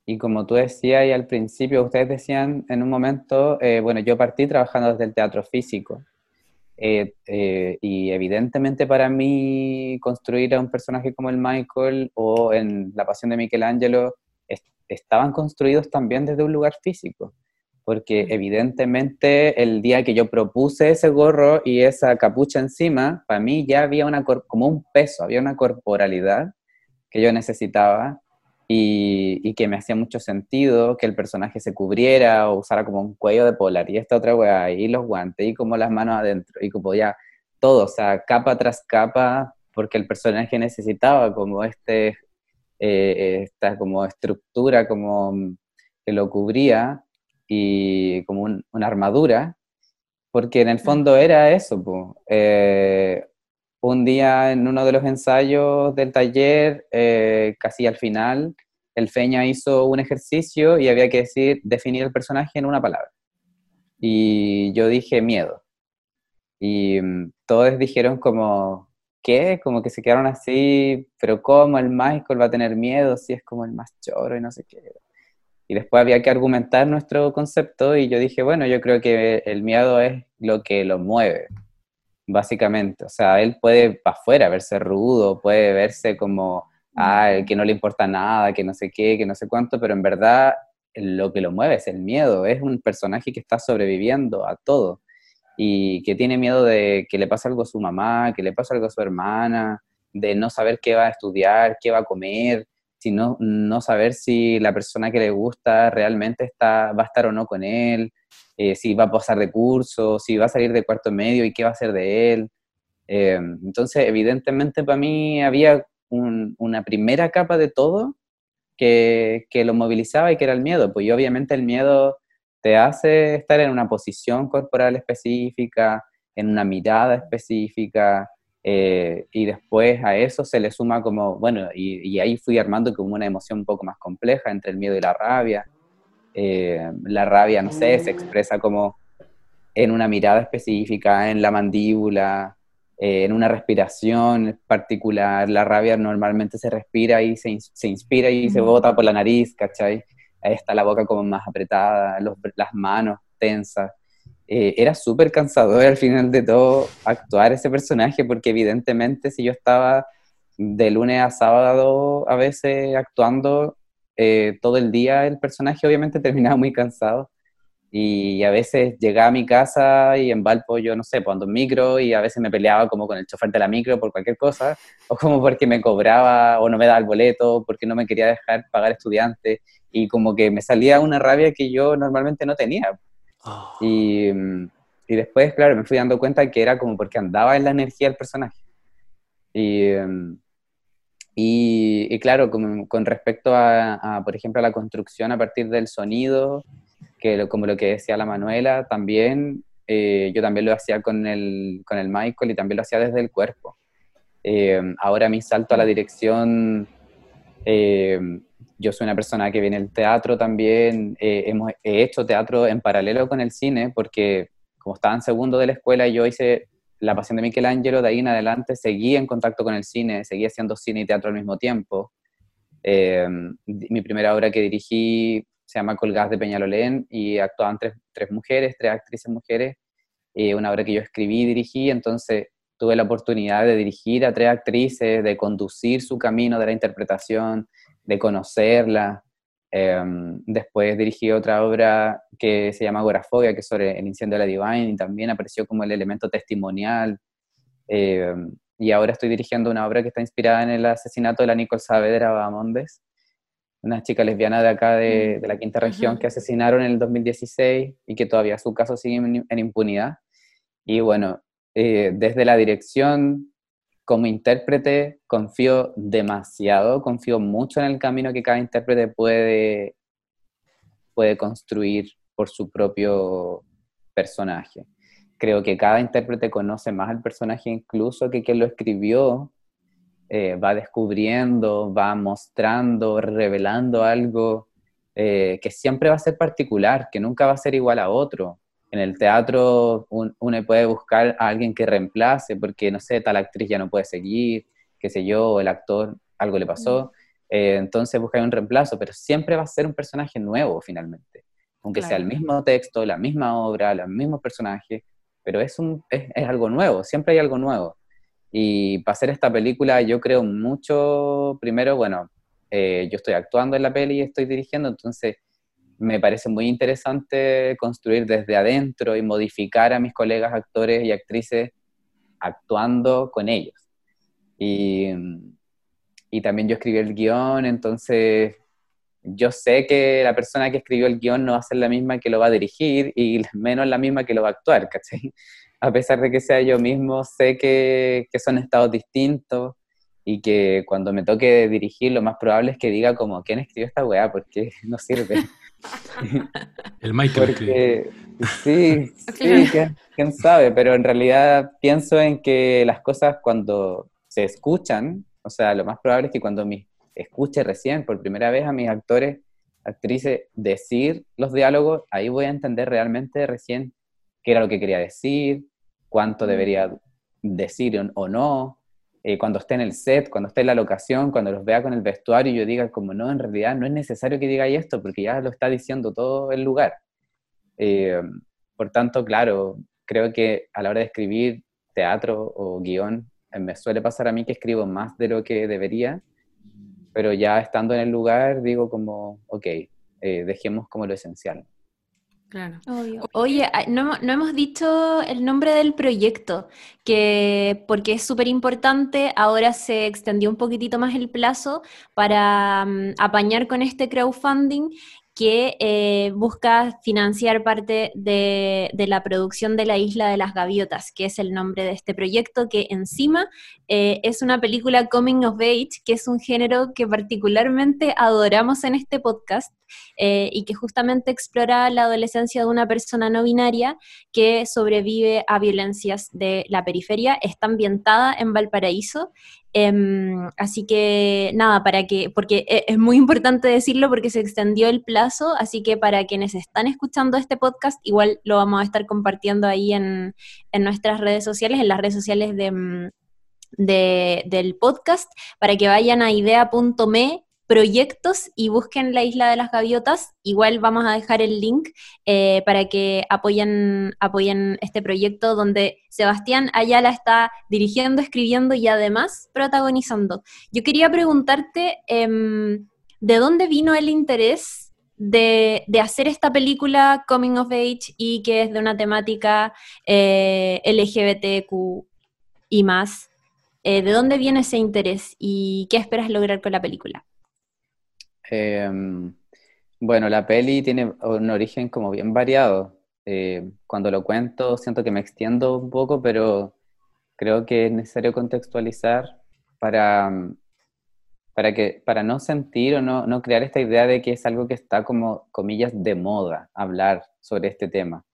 y como tú decías y al principio, ustedes decían en un momento, eh, bueno, yo partí trabajando desde el teatro físico. Eh, eh, y evidentemente para mí construir a un personaje como el Michael o en La Pasión de Michelangelo estaban construidos también desde un lugar físico porque evidentemente el día que yo propuse ese gorro y esa capucha encima, para mí ya había una como un peso, había una corporalidad que yo necesitaba y, que me hacía mucho sentido que el personaje se cubriera o usara como un cuello de polar y esta otra weá, y los guantes y como las manos adentro y como ya todo, o sea, capa tras capa, porque el personaje necesitaba como este, eh, esta como estructura como que lo cubría y como una armadura, porque en el fondo era eso. Eh, un día en uno de los ensayos del taller, eh, casi al final, el Feña hizo un ejercicio y había que decir, definir el personaje en una palabra. Y yo dije miedo. Y mm, todos dijeron como, ¿qué? Como que se quedaron así, pero ¿cómo el Michael va a tener miedo si es como el más choro y no sé qué? Y después había que argumentar nuestro concepto y yo dije, bueno, yo creo que el miedo es lo que lo mueve, básicamente. O sea, él puede para afuera verse rudo, puede verse como, ah, que no le importa nada, que no sé qué, que no sé cuánto, pero en verdad lo que lo mueve es el miedo. Es un personaje que está sobreviviendo a todo y que tiene miedo de que le pase algo a su mamá, que le pase algo a su hermana, de no saber qué va a estudiar, qué va a comer, sino no saber si la persona que le gusta realmente está, va a estar o no con él, eh, si va a pasar de curso, si va a salir de cuarto medio y qué va a hacer de él. Eh, entonces, evidentemente para mí había una primera capa de todo que, que, lo movilizaba y que era el miedo, pues y obviamente el miedo te hace estar en una posición corporal específica, en una mirada específica, eh, y después a eso se le suma como, bueno, y, ahí fui armando como una emoción un poco más compleja entre el miedo y la rabia. Eh, la rabia, no sé, se expresa como en una mirada específica, en la mandíbula, eh, en una respiración particular. La rabia normalmente se respira y se, se inspira y se bota por la nariz, ¿cachai? Ahí está la boca como más apretada, las manos tensas. Eh, era súper cansador al final de todo actuar ese personaje, porque evidentemente si yo estaba de lunes a sábado a veces actuando eh, todo el día, el personaje obviamente terminaba muy cansado. Y a veces llegaba a mi casa y en Valpo yo, no sé, cuando pues micro y a veces me peleaba como con el chofer de la micro por cualquier cosa, o como porque me cobraba o no me daba el boleto, porque no me quería dejar pagar estudiante, y como que me salía una rabia que yo normalmente no tenía. Ah. Y, y, después, claro, me fui dando cuenta que era como porque andaba en la energía del personaje. Y, y, claro, con, con respecto a, por ejemplo, a la construcción a partir del sonido, que como lo que decía la Manuela, también eh, yo también lo hacía con el, con el Michael y también lo hacía desde el cuerpo. Eh, ahora mi salto a la dirección eh, yo soy una persona que viene del teatro también, eh, hemos, he hecho teatro en paralelo con el cine porque como estaba en segundo de la escuela yo hice La Pasión de Michelangelo, de ahí en adelante seguí en contacto con el cine, seguí haciendo cine y teatro al mismo tiempo. Eh, mi primera obra que dirigí se llama Colgadas de Peñalolén y actuaban tres, mujeres, tres actrices mujeres, eh, una obra que yo escribí y dirigí, entonces tuve la oportunidad de dirigir a tres actrices, de conducir su camino de la interpretación, de conocerla. Em, después dirigí otra obra que se llama Agorafobia, que es sobre el incendio de la Divine, y también apareció como el elemento testimonial. Em, y ahora estoy dirigiendo una obra que está inspirada en el asesinato de la Nicole Saavedra Bamondes, una chica lesbiana de acá de, mm. la quinta región que asesinaron en el 2016 y que todavía su caso sigue en, impunidad. Y bueno, eh, desde la dirección como intérprete confío demasiado, confío mucho en el camino que cada intérprete puede, puede construir por su propio personaje. Creo que cada intérprete conoce más al personaje incluso que quien lo escribió, eh, va descubriendo, va mostrando, revelando algo eh, que siempre va a ser particular, que nunca va a ser igual a otro. En el teatro uno puede buscar a alguien que reemplace porque, no sé, tal actriz ya no puede seguir, qué sé yo, o el actor algo le pasó. Eh, entonces buscar un reemplazo, pero siempre va a ser un personaje nuevo finalmente. Aunque sea el mismo texto, la misma obra, los mismos personajes, pero es, un, es, algo nuevo, siempre hay algo nuevo. Y para hacer esta película yo creo mucho, primero, bueno, eh, yo estoy actuando en la peli y estoy dirigiendo, entonces me parece muy interesante construir desde adentro y modificar a mis colegas actores y actrices actuando con ellos. Y, y también yo escribí el guion, entonces yo sé que la persona que escribió el guion no va a ser la misma que lo va a dirigir y menos la misma que lo va a actuar, ¿cachai? A pesar de que sea yo mismo, sé que, que son estados distintos y que cuando me toque dirigir lo más probable es que diga como, ¿quién escribió esta weá? Porque no sirve. El Michael. sí, sí, ¿quién, sabe, pero en realidad pienso en que las cosas cuando se escuchan, o sea, lo más probable es que cuando me escuche recién por primera vez a mis actores, actrices decir los diálogos, ahí voy a entender realmente recién qué era lo que quería decir, cuánto debería decir o no, eh, cuando esté en el set, cuando esté en la locación, cuando los vea con el vestuario, yo diga como no, en realidad no es necesario que diga esto porque ya lo está diciendo todo el lugar. Eh, por tanto, claro, creo que a la hora de escribir teatro o guion, eh, me suele pasar a mí que escribo más de lo que debería, pero ya estando en el lugar digo como, ok, dejemos como lo esencial. Claro. Oye, no, hemos dicho el nombre del proyecto, que porque es súper importante, ahora se extendió un poquitito más el plazo para mm, apañar con este crowdfunding que eh, busca financiar parte de, la producción de la Isla de las Gaviotas, que es el nombre de este proyecto, que encima eh, es una película Coming of Age, que es un género que particularmente adoramos en este podcast eh, y que justamente explora la adolescencia de una persona no binaria que sobrevive a violencias de la periferia. Está ambientada en Valparaíso Em, así que nada, para que, porque e, es muy importante decirlo porque se extendió el plazo, así que para quienes están escuchando este podcast, igual lo vamos a estar compartiendo ahí en, en nuestras redes sociales, en las redes sociales de, mm, del podcast, para que vayan a idea.me proyectos y busquen la Isla de las Gaviotas. Igual vamos a dejar el link eh, para que apoyen, apoyen este proyecto donde Sebastián Ayala está dirigiendo, escribiendo y además protagonizando. Yo quería preguntarte, em, ¿de dónde vino el interés de, hacer esta película Coming of Age y que es de una temática eh, LGBTQ y más? Eh, ¿De dónde viene ese interés y qué esperas lograr con la película? Em, bueno, la peli tiene un origen como bien variado. Eh, cuando lo cuento siento que me extiendo un poco, pero creo que es necesario contextualizar para, para, que, para no sentir o no, no crear esta idea de que es algo que está como, comillas, de moda hablar sobre este tema.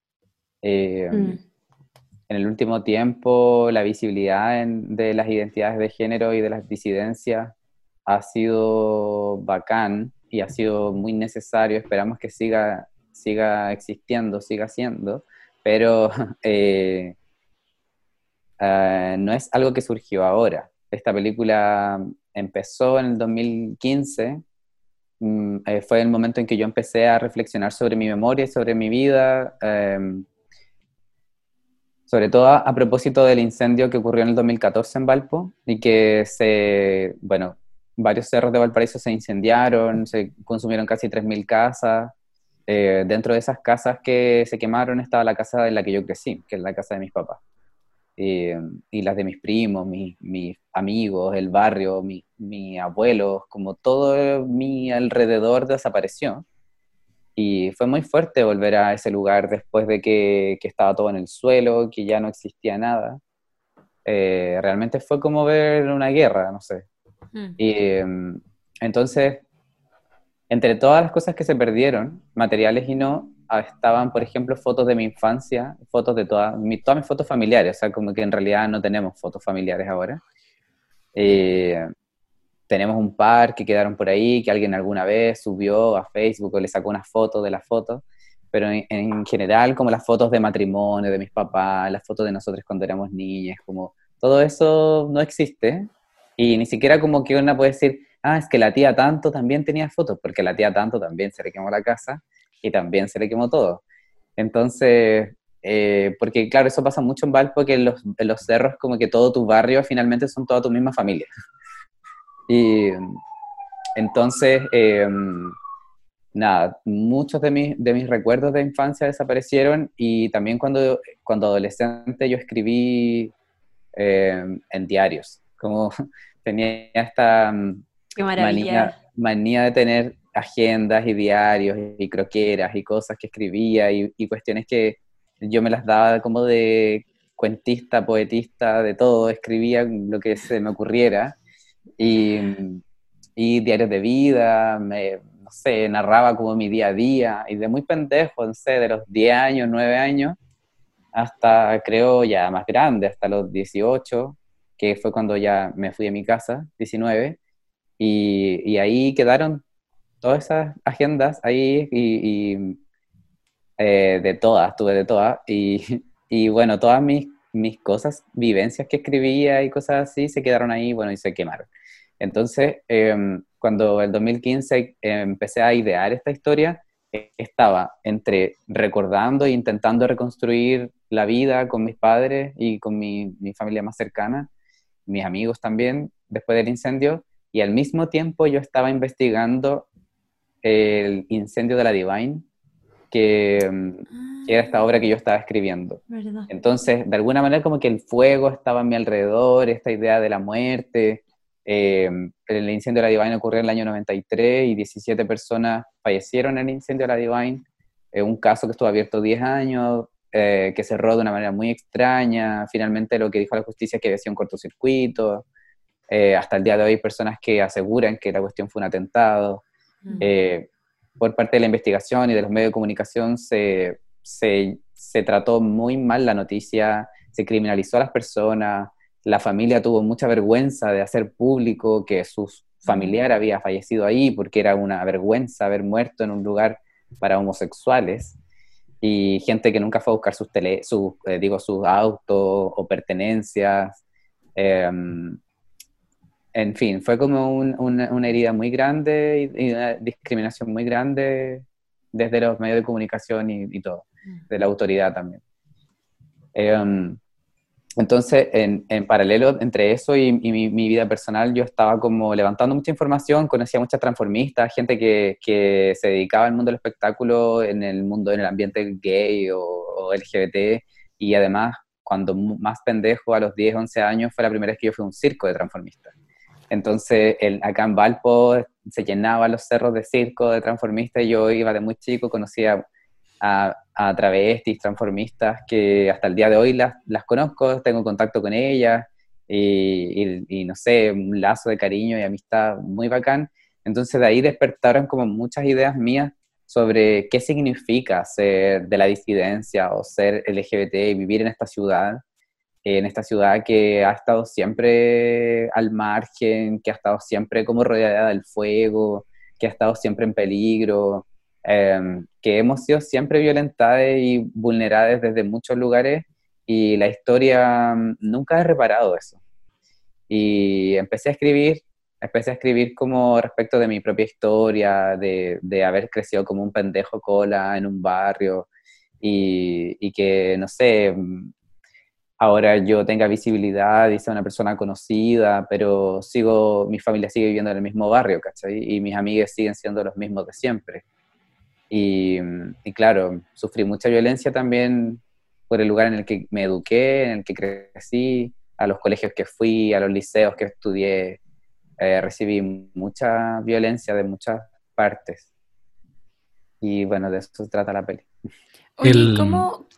Em, mm. En el último tiempo, la visibilidad de las identidades de género y de las disidencias ha sido bacán y ha sido muy necesario. Esperamos que siga, siga existiendo, siga siendo, pero eh, eh, no es algo que surgió ahora. Esta película empezó en el 2015. Mm, eh, fue el momento en que yo empecé a reflexionar sobre mi memoria y sobre mi vida, em, sobre todo a, propósito del incendio que ocurrió en el 2014 en Valpo y que se, bueno, varios cerros de Valparaíso se incendiaron, se consumieron casi 3.000 casas. Eh, dentro de esas casas que se quemaron estaba la casa en la que yo crecí, que es la casa de mis papás. y las de mis primos, mis, amigos, el barrio, mis mi abuelos, como todo mi alrededor desapareció. Y fue muy fuerte volver a ese lugar después de que, estaba todo en el suelo, que ya no existía nada. Eh, realmente fue como ver una guerra, no sé. Mm. Y em, entonces, entre todas las cosas que se perdieron, materiales y no, ah, estaban, por ejemplo, fotos de mi infancia, fotos de todas, todas mis fotos familiares, o sea, como que en realidad no tenemos fotos familiares ahora. Eh, tenemos un par que quedaron por ahí, que alguien alguna vez subió a Facebook o le sacó una foto de la foto, pero en, en general como las fotos de matrimonio de mis papás, las fotos de nosotros cuando éramos niñas, como todo eso no existe y ni siquiera como que una puede decir, ah, es que la tía tanto también tenía fotos, porque la tía tanto también se le quemó la casa y también se le quemó todo. Entonces, eh, porque claro, eso pasa mucho en Valpo, que en los, en los cerros como que todo tu barrio finalmente son toda tu misma familia. Y entonces, eh, nada, muchos de mis, de mis recuerdos de infancia desaparecieron y también cuando, cuando adolescente yo escribí eh, en diarios, como tenía esta mm, manía, manía de tener agendas y diarios y croqueras y cosas que escribía y, y cuestiones que yo me las daba como de cuentista, poetista, de todo, escribía lo que se me ocurriera y, y diarios de vida, me, no sé, narraba como mi día a día y de muy pendejo, no sé, de los 10 años, 9 años, hasta creo ya más grande, hasta los 18, que fue cuando ya me fui a mi casa, 19, y, y ahí quedaron todas esas agendas ahí y, eh, de todas, tuve de todas, y, bueno, todas mis, mis cosas, vivencias que escribía y cosas así se quedaron ahí, bueno, y se quemaron. Entonces, eh, cuando el 2015 eh, empecé a idear esta historia, eh, estaba entre recordando e intentando reconstruir la vida con mis padres y con mi, mi familia más cercana, mis amigos también, después del incendio, y al mismo tiempo yo estaba investigando el incendio de la Divine, que, mm, que era esta obra que yo estaba escribiendo. ¿Verdad? Entonces, de alguna manera como que el fuego estaba a mi alrededor, esta idea de la muerte. Eh, el incendio de la Divine ocurrió en el año 93 y 17 personas fallecieron en el incendio de la Divine. Eh, un caso que estuvo abierto 10 años, eh, que cerró de una manera muy extraña. Finalmente lo que dijo la justicia es que había sido un cortocircuito. Eh, hasta el día de hoy personas que aseguran que la cuestión fue un atentado. Mm. Eh, por parte de la investigación y de los medios de comunicación se, se, se trató muy mal la noticia, se criminalizó a las personas, la familia tuvo mucha vergüenza de hacer público que su familiar había fallecido ahí porque era una vergüenza haber muerto en un lugar para homosexuales y gente que nunca fue a buscar sus, tele, sus, eh, digo, sus autos o pertenencias. Eh, en fin, fue como un- una, una herida muy grande y, y una discriminación muy grande desde los medios de comunicación y, y todo, de la autoridad también. Eh, entonces, en, paralelo entre eso y, mi, vida personal, yo estaba como levantando mucha información, conocía muchas transformistas, gente que, se dedicaba al mundo del espectáculo, en el mundo, en el ambiente gay o, o LGBT, y además, cuando más pendejo, a los 10, 11 años, fue la primera vez que yo fui a un circo de transformistas. Entonces, el, acá en Valpo se llenaban los cerros de circo, de transformistas, y yo iba de muy chico, conocía a, a travestis, transformistas, que hasta el día de hoy las, las conozco, tengo contacto con ellas, y, y- no sé, un lazo de cariño y amistad muy bacán. Entonces de ahí despertaron como muchas ideas mías sobre qué significa ser de la disidencia o ser LGBT y vivir en esta ciudad, en esta ciudad que ha estado siempre al margen, que ha estado siempre como rodeada del fuego, que ha estado siempre en peligro, eh, que hemos sido siempre violentadas y vulneradas desde muchos lugares y la historia mm, nunca ha reparado eso. Y empecé a escribir, empecé a escribir como respecto de mi propia historia, de, de haber crecido como un pendejo cola en un barrio y, y que, no sé, mm, ahora yo tenga visibilidad y sea una persona conocida, pero sigo, mi familia sigue viviendo en el mismo barrio, ¿cachai? Y mis amigos siguen siendo los mismos de siempre. Y, y claro, sufrí mucha violencia también por el lugar en el que me eduqué, en el que crecí, a los colegios que fui, a los liceos que estudié. Eh, recibí mucha violencia de muchas partes. Y bueno, de eso se trata la peli. Oye, El- ¿cómo...?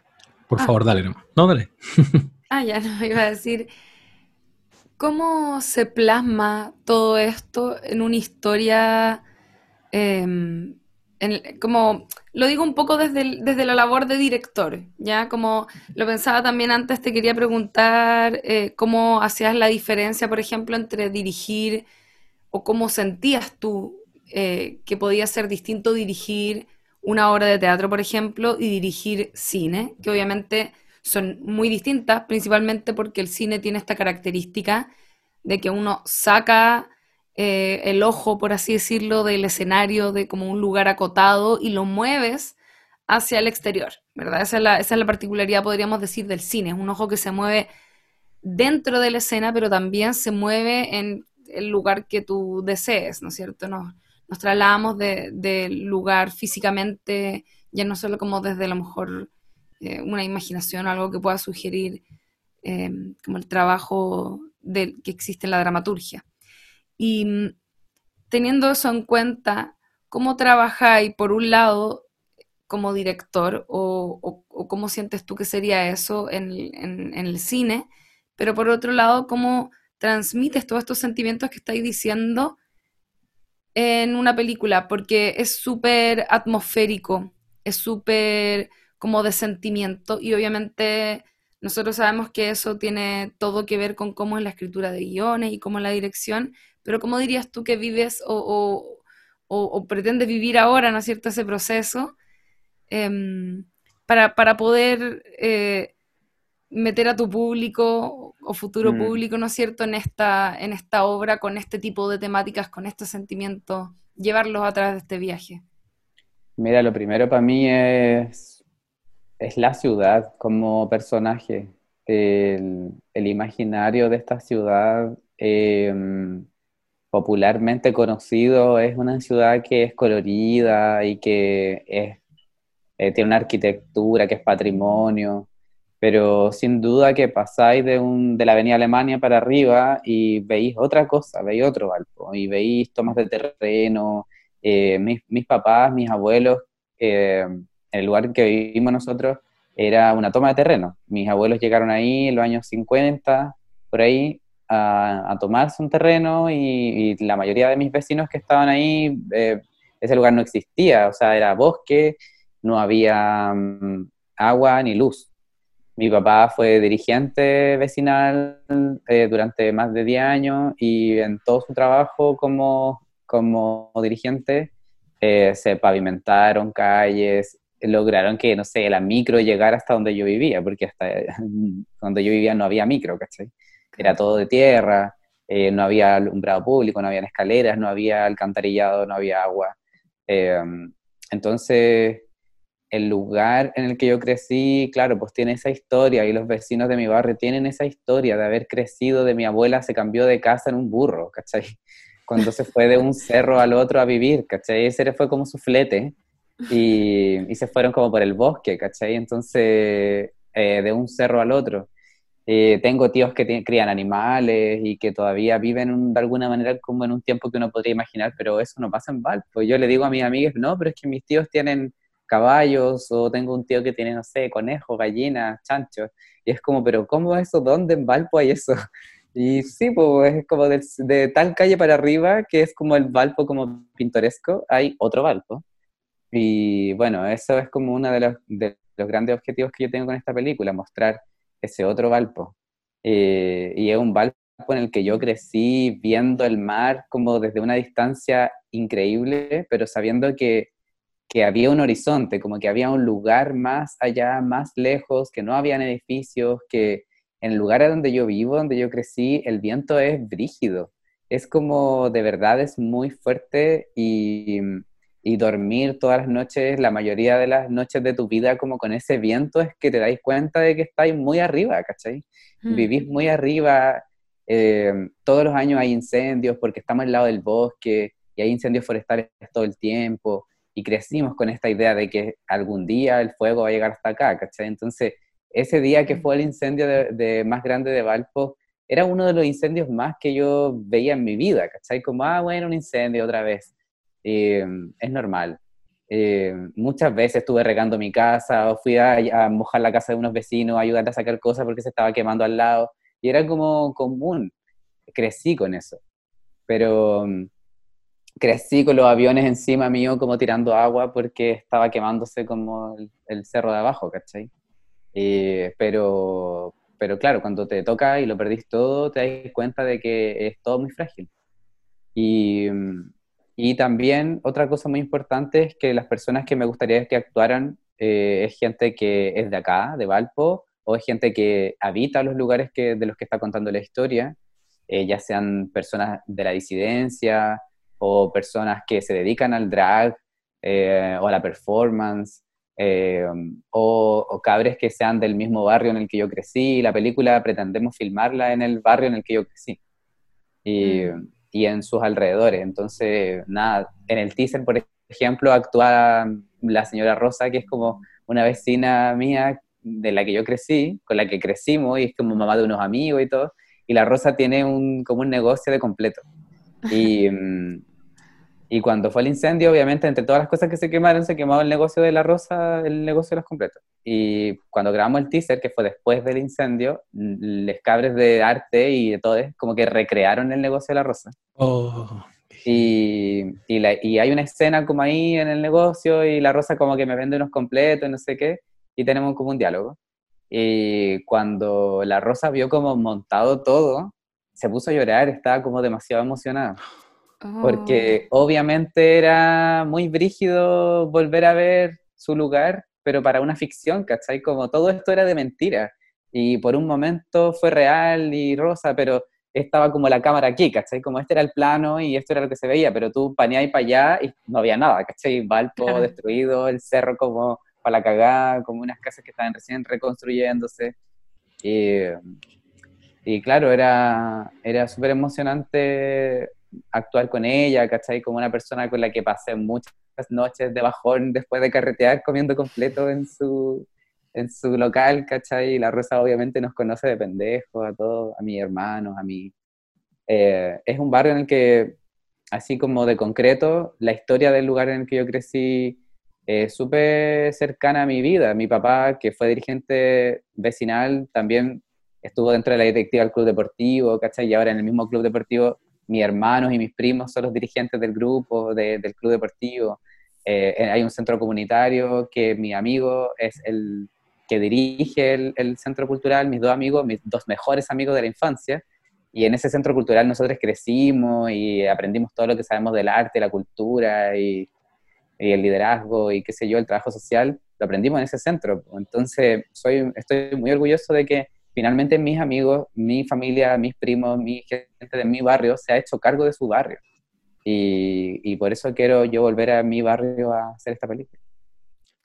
Por Ah. favor, dale nomás. No, dale. Ah, ya no, iba a decir, ¿cómo se plasma todo esto en una historia, em, como, lo digo un poco desde, desde la labor de director, ¿ya? Como lo pensaba también antes, te quería preguntar eh, cómo hacías la diferencia, por ejemplo, entre dirigir o cómo sentías tú eh, que podía ser distinto dirigir una obra de teatro, por ejemplo, y dirigir cine, que obviamente son muy distintas, principalmente porque el cine tiene esta característica de que uno saca eh, el ojo, por así decirlo, del escenario, de como un lugar acotado, y lo mueves hacia el exterior, ¿verdad? Esa es la, particularidad, podríamos decir, del cine. Es un ojo que se mueve dentro de la escena, pero también se mueve en el lugar que tú desees, ¿no es cierto? Nos, nos trasladamos del lugar físicamente, ya no solo como desde a lo mejor eh, una imaginación algo que pueda sugerir eh, como el trabajo que existe en la dramaturgia. Y mm, teniendo eso en cuenta, ¿cómo trabajáis, por un lado, como director, o, cómo sientes tú que sería eso en, en, el cine? Pero por otro lado, ¿cómo transmites todos estos sentimientos que estáis diciendo en una película? Porque es súper atmosférico, es súper como de sentimiento y obviamente nosotros sabemos que eso tiene todo que ver con cómo es la escritura de guiones y cómo es la dirección, pero ¿cómo dirías tú que vives o, pretendes vivir ahora, ¿no es cierto?, ese proceso em, para, poder eh, meter a tu público o futuro mm. público, ¿no es cierto?, en esta, en esta obra con este tipo de temáticas, con estos sentimientos, llevarlos a través de este viaje. Mira, lo primero para mí es es la ciudad como personaje. El, imaginario de esta ciudad em, popularmente conocido es una ciudad que es colorida y que eh, tiene una arquitectura que es patrimonio, pero sin duda que pasáis de, un, de la Avenida Alemania para arriba y veis otra cosa, veis otro Valpo, y veis tomas de terreno, eh, mis, mis, papás, mis abuelos, eh, el lugar que vivimos nosotros era una toma de terreno. Mis abuelos llegaron ahí en los años 50, por ahí, a, tomarse un terreno y, la mayoría de mis vecinos que estaban ahí, eh, ese lugar no existía, o sea, era bosque, no había mm, agua ni luz. Mi papá fue dirigente vecinal eh, durante más de 10 años y en todo su trabajo como, como dirigente eh, se pavimentaron calles, lograron que, no sé, la micro llegara hasta donde yo vivía, porque hasta donde yo vivía no había micro, ¿cachai? Era todo de tierra, eh, no había alumbrado público, no había escaleras, no había alcantarillado, no había agua. Em, entonces, el lugar en el que yo crecí, claro, pues tiene esa historia y los vecinos de mi barrio tienen esa historia de haber crecido, de mi abuela se cambió de casa en un burro, ¿cachai? Cuando se fue de un cerro al otro a vivir, ¿cachai? Ese fue como su flete y, se fueron como por el bosque, ¿cachai? Entonces, eh, de un cerro al otro. Eh, tengo tíos que crían animales y que todavía viven de alguna manera como en un tiempo que uno podría imaginar, pero eso no pasa en Valpo. Yo le digo a mis amigas, no, pero es que mis tíos tienen caballos o tengo un tío que tiene, no sé, conejos, gallinas, chanchos. Y es como, pero ¿cómo eso? ¿Dónde en Valpo hay eso? Y sí, pues es como de, de tal calle para arriba, que es como el Valpo como pintoresco, hay otro Valpo. Y bueno, eso es como uno de los, de los grandes objetivos que yo tengo con esta película, mostrar ese otro Valpo. Eh, y es un Valpo en el que yo crecí viendo el mar como desde una distancia increíble, pero sabiendo que, que había un horizonte, como que había un lugar más allá, más lejos, que no habían edificios, que en el lugar donde yo vivo, donde yo crecí, el viento es brígido. Es como de verdad es muy fuerte y, y dormir todas las noches, la mayoría de las noches de tu vida como con ese viento, es que te dais cuenta de que estáis muy arriba, ¿cachai? Mm. Vivís muy arriba, eh, todos los años hay incendios porque estamos al lado del bosque y hay incendios forestales todo el tiempo y crecimos con esta idea de que algún día el fuego va a llegar hasta acá, ¿cachai? Entonces, ese día que mm. fue el incendio de, más grande de Valpo, era uno de los incendios más que yo veía en mi vida, ¿cachai? Como, ah, bueno, un incendio otra vez. Eh, es normal. Eh, muchas veces estuve regando mi casa o fui a, mojar la casa de unos vecinos, a ayudar a sacar cosas porque se estaba quemando al lado. Y era como común. Crecí con eso. Pero mm, crecí con los aviones encima mío como tirando agua porque estaba quemándose como el, cerro de abajo, ¿cachai? Eh, pero, pero claro, cuando te toca y lo perdís todo, te das cuenta de que es todo muy frágil. Y, mm, Y también otra cosa muy importante es que las personas que me gustaría que actuaran eh, es gente que es de acá, de Valpo, o es gente que habita los lugares que, de los que está contando la historia, eh, ya sean personas de la disidencia o personas que se dedican al drag eh, o a la performance, o, o, cabres que sean del mismo barrio en el que yo crecí. La película pretendemos filmarla en el barrio en el que yo crecí. Y, mm. Y en sus alrededores. Entonces, nada, en el teaser, por ejemplo, actúa la señora Rosa, que es como una vecina mía de la que yo crecí, con la que crecimos, y es como mamá de unos amigos y todo, y la Rosa tiene un, como un negocio de completo. Y, mm, y cuando fue el incendio, obviamente, entre todas las cosas que se quemaron, se quemó el negocio de la Rosa, el negocio de los completos. Y cuando grabamos el teaser, que fue después del incendio, les cabres de arte y de todo, como que recrearon el negocio de la Rosa. Oh. Y, y, hay una escena como ahí en el negocio y la Rosa como que me vende unos completos, no sé qué, y tenemos como un diálogo. Y cuando la Rosa vio como montado todo, se puso a llorar, estaba como demasiado emocionada. Porque oh. obviamente era muy brígido volver a ver su lugar, pero para una ficción, ¿cachai? Como todo esto era de mentira. Y por un momento fue real y rosa, pero estaba como la cámara aquí, ¿cachai? Como este era el plano y esto era lo que se veía, pero tú paneabas para allá y no había nada, ¿cachai? Valpo destruido, el cerro como para la cagada, como unas casas que estaban recién reconstruyéndose. Y, y claro, era, era súper emocionante actuar con ella, ¿cachai? Como una persona con la que pasé muchas noches de bajón después de carretear comiendo completo en su, en su local, ¿cachai? La Rosa obviamente nos conoce de pendejos, a todos, a mis hermanos, a mí. Eh, es un barrio en el que, así como de concreto, la historia del lugar en el que yo crecí es súper cercana a mi vida. Mi papá, que fue dirigente vecinal, también estuvo dentro de la directiva del club deportivo, ¿cachai? Y ahora en el mismo club deportivo, mis hermanos y mis primos son los dirigentes del grupo, del club deportivo. Eh, hay un centro comunitario que mi amigo es el que dirige el, centro cultural, mis dos amigos, mis dos mejores amigos de la infancia, y en ese centro cultural nosotros crecimos y aprendimos todo lo que sabemos del arte, la cultura y, el liderazgo y qué sé yo, el trabajo social, lo aprendimos en ese centro. Entonces, soy, estoy muy orgulloso de que finalmente mis amigos, mi familia, mis primos, mi gente de mi barrio se ha hecho cargo de su barrio. Y, y por eso quiero yo volver a mi barrio a hacer esta película.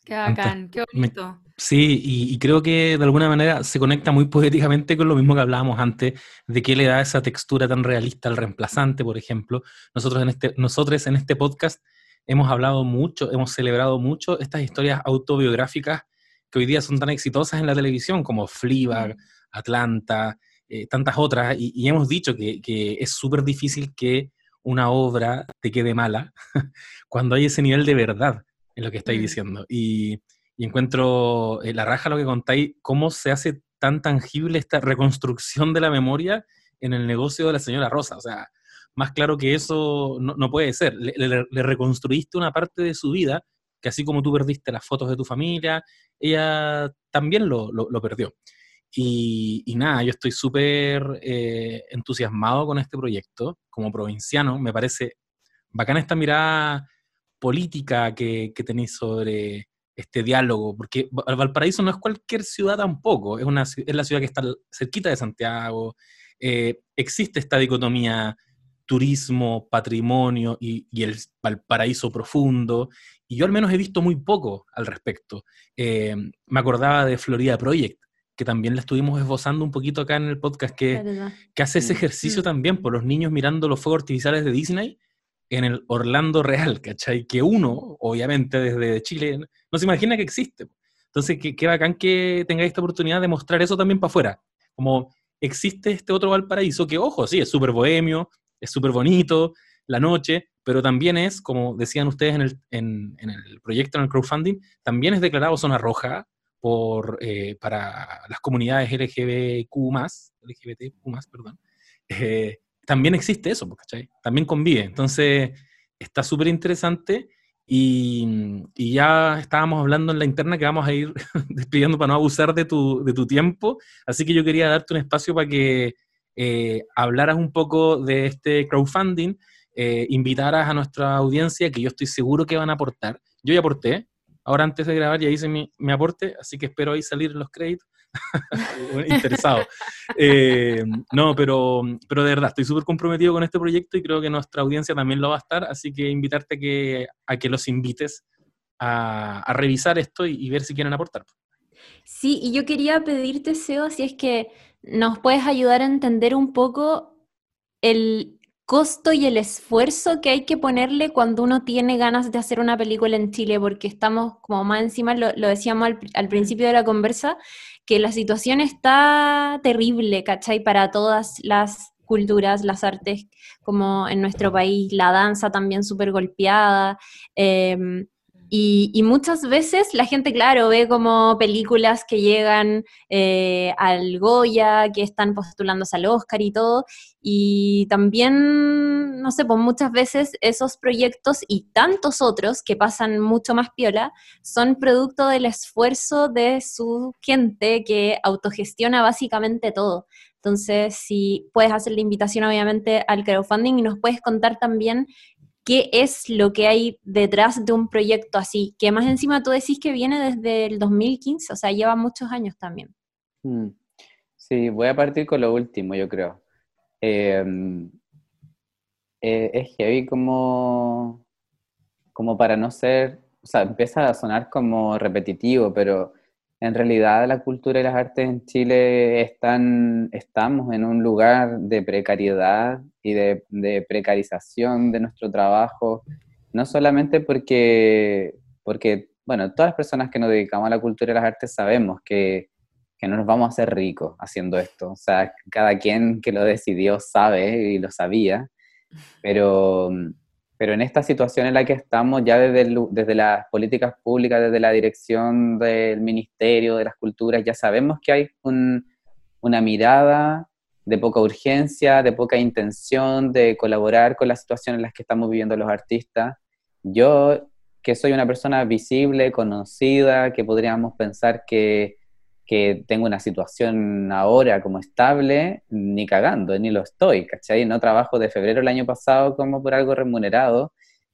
Qué bacán, qué bonito. Sí, y, creo que de alguna manera se conecta muy poéticamente con lo mismo que hablábamos antes, de qué le da esa textura tan realista al reemplazante, por ejemplo. Nosotros en este, nosotros en este podcast hemos hablado mucho, hemos celebrado mucho estas historias autobiográficas que hoy día son tan exitosas en la televisión, como Fleabag, Atlanta, eh, tantas otras, y, hemos dicho que, que es súper difícil que una obra te quede mala cuando hay ese nivel de verdad en lo que estáis mm. diciendo. Y, encuentro eh, la raja lo que contáis, cómo se hace tan tangible esta reconstrucción de la memoria en el negocio de la señora Rosa. O sea, más claro que eso no, puede ser. Le, reconstruiste una parte de su vida que así como tú perdiste las fotos de tu familia, ella también lo, perdió. Y, nada, yo estoy súper eh, entusiasmado con este proyecto. Como provinciano, me parece bacana esta mirada política que, tenéis sobre este diálogo, porque Valparaíso no es cualquier ciudad tampoco, es, una, es la ciudad que está cerquita de Santiago, eh, existe esta dicotomía turismo, patrimonio y, el Valparaíso profundo, y yo al menos he visto muy poco al respecto. Eh, me acordaba de Florida Project, que también la estuvimos esbozando un poquito acá en el podcast, que, que hace ese ejercicio mm. también por los niños mirando los fuegos artificiales de Disney en el Orlando real, ¿cachai? Que uno, obviamente, desde Chile, no se imagina que existe. Entonces, qué, bacán que tengáis esta oportunidad de mostrar eso también para afuera. Como existe este otro Valparaíso que, ojo, sí, es súper bohemio, es súper bonito, la noche, pero también es, como decían ustedes en el, en, el proyecto, en el crowdfunding, también es declarado zona roja eh, para las comunidades LGBTQ+, LGBTQ+, perdón, eh, también existe eso, pues, ¿cachai? También convive. Entonces, está súper interesante y, ya estábamos hablando en la interna que vamos a ir despidiendo para no abusar de tu, de tu tiempo. Así que yo quería darte un espacio para que eh, hablaras un poco de este crowdfunding invitaras a nuestra audiencia, que yo estoy seguro que van a aportar. Yo ya aporté, ahora antes de grabar ya hice mi, aporte, así que espero ahí salir los créditos. interesado. Eh, no, pero, pero de verdad, estoy súper comprometido con este proyecto y creo que nuestra audiencia también lo va a estar, así que invitarte a que, a que los invites a, a revisar esto y, y, ver si quieren aportar. Sí, y yo quería pedirte, Seo, si es que nos puedes ayudar a entender un poco el costo y el esfuerzo que hay que ponerle cuando uno tiene ganas de hacer una película en Chile, porque estamos como más encima, lo, lo decíamos al, al, principio de la conversa, que la situación está terrible, ¿cachai? Para todas las culturas, las artes, como en nuestro país, la danza también súper golpeada. Eh, y, y, muchas veces la gente, claro, ve como películas que llegan eh, al Goya, que están postulándose al Oscar y todo, y también, no sé, pues muchas veces esos proyectos y tantos otros que pasan mucho más piola son producto del esfuerzo de su gente que autogestiona básicamente todo. Entonces, si puedes hacer la invitación obviamente al crowdfunding y nos puedes contar también qué es lo que hay detrás de un proyecto así, que más encima tú decís que viene desde el 2015, o sea, lleva muchos años también. Hmm. Sí, voy a partir con lo último, yo creo. Eh, eh, es heavy como, como para no ser, o sea, empieza a sonar como repetitivo, pero en realidad la cultura y las artes en Chile están, estamos en un lugar de precariedad y de, de precarización de nuestro trabajo, no solamente porque, porque, bueno, todas las personas que nos dedicamos a la cultura y las artes sabemos que, que no nos vamos a hacer ricos haciendo esto, o sea, cada quien que lo decidió sabe y lo sabía, pero pero en esta situación en la que estamos, ya desde, desde las políticas públicas, desde la dirección del Ministerio de las Culturas, ya sabemos que hay un, una mirada de poca urgencia, de poca intención de colaborar con la situación en la que estamos viviendo los artistas. Yo, que soy una persona visible, conocida, que podríamos pensar que que tengo una situación ahora como estable, ni cagando, ni lo estoy, ¿cachai? No trabajo de febrero del año pasado como por algo remunerado.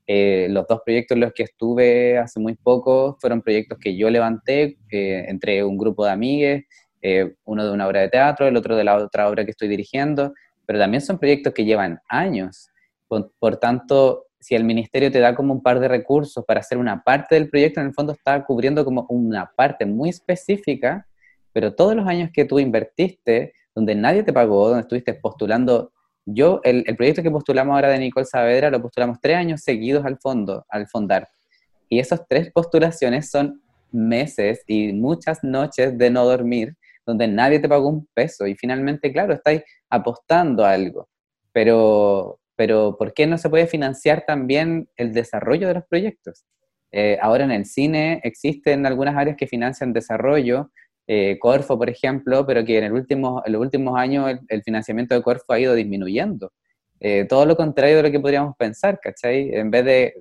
Eh, los dos proyectos en los que estuve hace muy poco fueron proyectos que yo levanté eh, entre un grupo de amigues, eh, uno de una obra de teatro, el otro de la otra obra que estoy dirigiendo, pero también son proyectos que llevan años. Por, por tanto, si el ministerio te da como un par de recursos para hacer una parte del proyecto, en el fondo está cubriendo como una parte muy específica pero todos los años que tú invertiste, donde nadie te pagó, donde estuviste postulando, yo, el, el proyecto que postulamos ahora de Nicole Saavedra, lo postulamos tres años seguidos al fondo, al fondar. Y esas tres postulaciones son meses y muchas noches de no dormir, donde nadie te pagó un peso. Y finalmente, claro, estáis apostando a algo. Pero, pero ¿por qué no se puede financiar también el desarrollo de los proyectos? Eh, ahora en el cine existen algunas áreas que financian desarrollo, eh, Corfo, por ejemplo, pero que en, los últimos años el, financiamiento de Corfo ha ido disminuyendo. Eh, todo lo contrario de lo que podríamos pensar, ¿cachai? En vez de,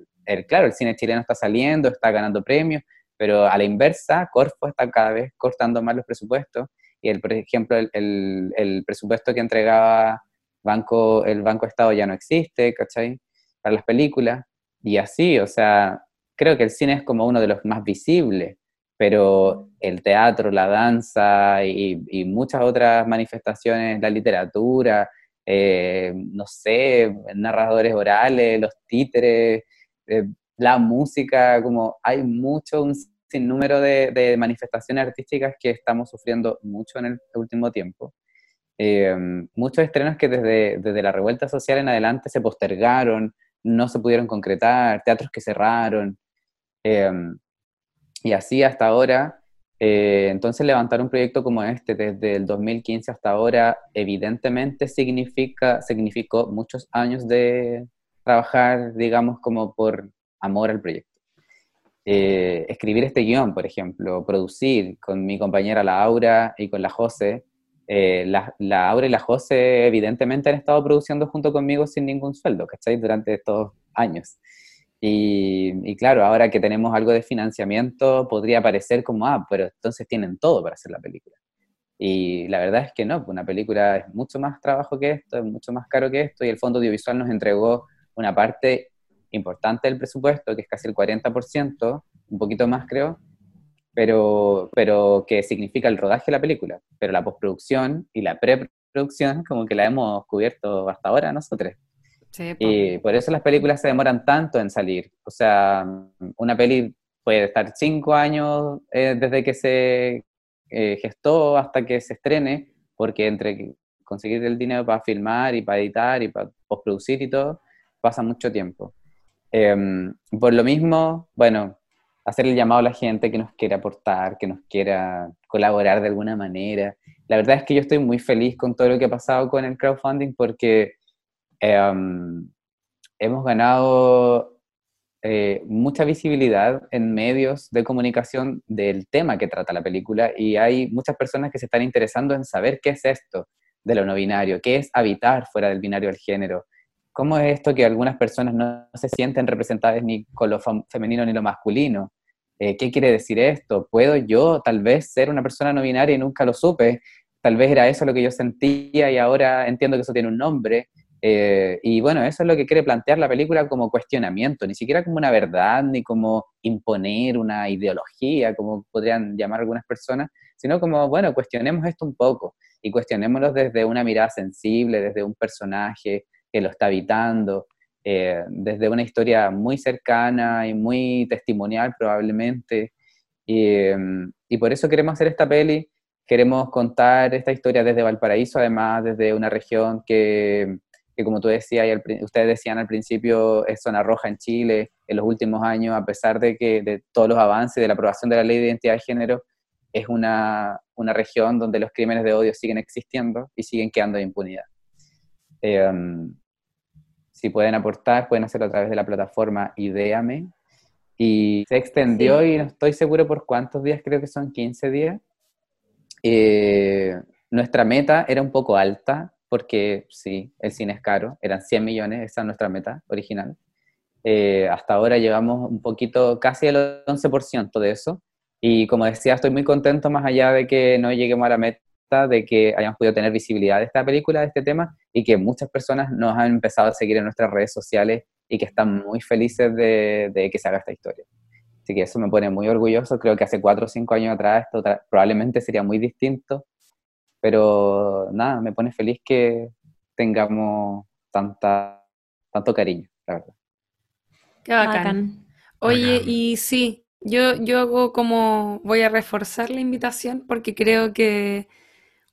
claro, el cine chileno está saliendo, está ganando premios, pero a la inversa, Corfo está cada vez cortando más los presupuestos. Y, el, por ejemplo, el, el presupuesto que entregaba banco, el Banco Estado ya no existe, ¿cachai? Para las películas. Y así, o sea, creo que el cine es como uno de los más visibles pero el teatro, la danza y, muchas otras manifestaciones, la literatura, eh, no sé, narradores orales, los títeres, eh, la música, como hay mucho, un sinnúmero de, de, manifestaciones artísticas que estamos sufriendo mucho en el último tiempo. Eh, muchos estrenos que desde, desde la revuelta social en adelante se postergaron, no se pudieron concretar, teatros que cerraron. Y así hasta ahora, eh, entonces levantar un proyecto como este desde el 2015 hasta ahora, evidentemente significa, significó muchos años de trabajar, digamos, como por amor al proyecto. Eh, escribir este guion, por ejemplo, producir con mi compañera Laura y con la José. Eh, la, la Aura y la José evidentemente han estado produciendo junto conmigo sin ningún sueldo, ¿cachai? Durante estos años. Y, claro, ahora que tenemos algo de financiamiento, podría parecer como, ah, pero entonces tienen todo para hacer la película. Y la verdad es que no, una película es mucho más trabajo que esto, es mucho más caro que esto, y el Fondo Audiovisual nos entregó una parte importante del presupuesto, que es casi el 40%, un poquito más creo, pero, pero que significa el rodaje de la película. Pero la postproducción y la preproducción como que la hemos cubierto hasta ahora nosotros. Y por eso las películas se demoran tanto en salir. O sea, una peli puede estar cinco años eh, desde que se eh, gestó hasta que se estrene, porque entre conseguir el dinero para filmar y para editar y para postproducir y todo, pasa mucho tiempo. Em, por lo mismo, bueno, hacer el llamado a la gente que nos quiera aportar, que nos quiera colaborar de alguna manera. La verdad es que yo estoy muy feliz con todo lo que ha pasado con el crowdfunding porque em, hemos ganado eh, mucha visibilidad en medios de comunicación del tema que trata la película y hay muchas personas que se están interesando en saber qué es esto de lo no binario, qué es habitar fuera del binario del género, cómo es esto que algunas personas no se sienten representadas ni con lo femenino ni lo masculino. Eh, ¿Qué quiere decir esto? ¿Puedo yo tal vez ser una persona no binaria y nunca lo supe? Tal vez era eso lo que yo sentía y ahora entiendo que eso tiene un nombre. Eh, y bueno, eso es lo que quiere plantear la película como cuestionamiento, ni siquiera como una verdad, ni como imponer una ideología, como podrían llamar algunas personas, sino como, bueno, cuestionemos esto un poco y cuestionémoslo desde una mirada sensible, desde un personaje que lo está habitando, eh, desde una historia muy cercana y muy testimonial probablemente. Y, eh, y por eso queremos hacer esta peli, queremos contar esta historia desde Valparaíso, además desde una región que, que como tú decías, y al ustedes decían al principio, es zona roja en Chile en los últimos años, a pesar de que de todos los avances de la aprobación de la ley de identidad de género, es una, una región donde los crímenes de odio siguen existiendo y siguen quedando en impunidad. Eh, si pueden aportar, pueden hacerlo a través de la plataforma Ideame. Y se extendió Sí. y no estoy seguro por cuántos días, creo que son 15 días. Eh, nuestra meta era un poco alta, porque sí, el cine es caro, eran 100 millones, esa es nuestra meta original. Eh, hasta ahora llevamos un poquito, casi el 11% de eso. Y como decía, estoy muy contento más allá de que no lleguemos a la meta, de que hayamos podido tener visibilidad de esta película, de este tema, y que muchas personas nos han empezado a seguir en nuestras redes sociales y que están muy felices de, de que se haga esta historia. Así que eso me pone muy orgulloso. Creo que hace cuatro o cinco años atrás esto probablemente sería muy distinto, pero nada, me pone feliz que tengamos tanta, tanto cariño, la verdad. Qué bacán. Bacán. Oye, Bacán. y sí, yo, yo hago como voy a reforzar la invitación porque creo que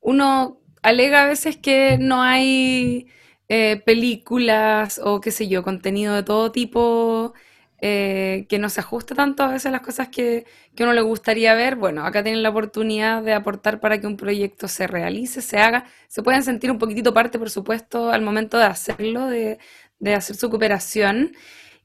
uno alega a veces que no hay eh, películas o qué sé yo, contenido de todo tipo eh, que no se ajusta tanto a veces las cosas que, que uno le gustaría ver. Bueno, acá tienen la oportunidad de aportar para que un proyecto se realice, se haga. Se pueden sentir un poquitito parte, por supuesto, al momento de hacerlo, de, de hacer su cooperación.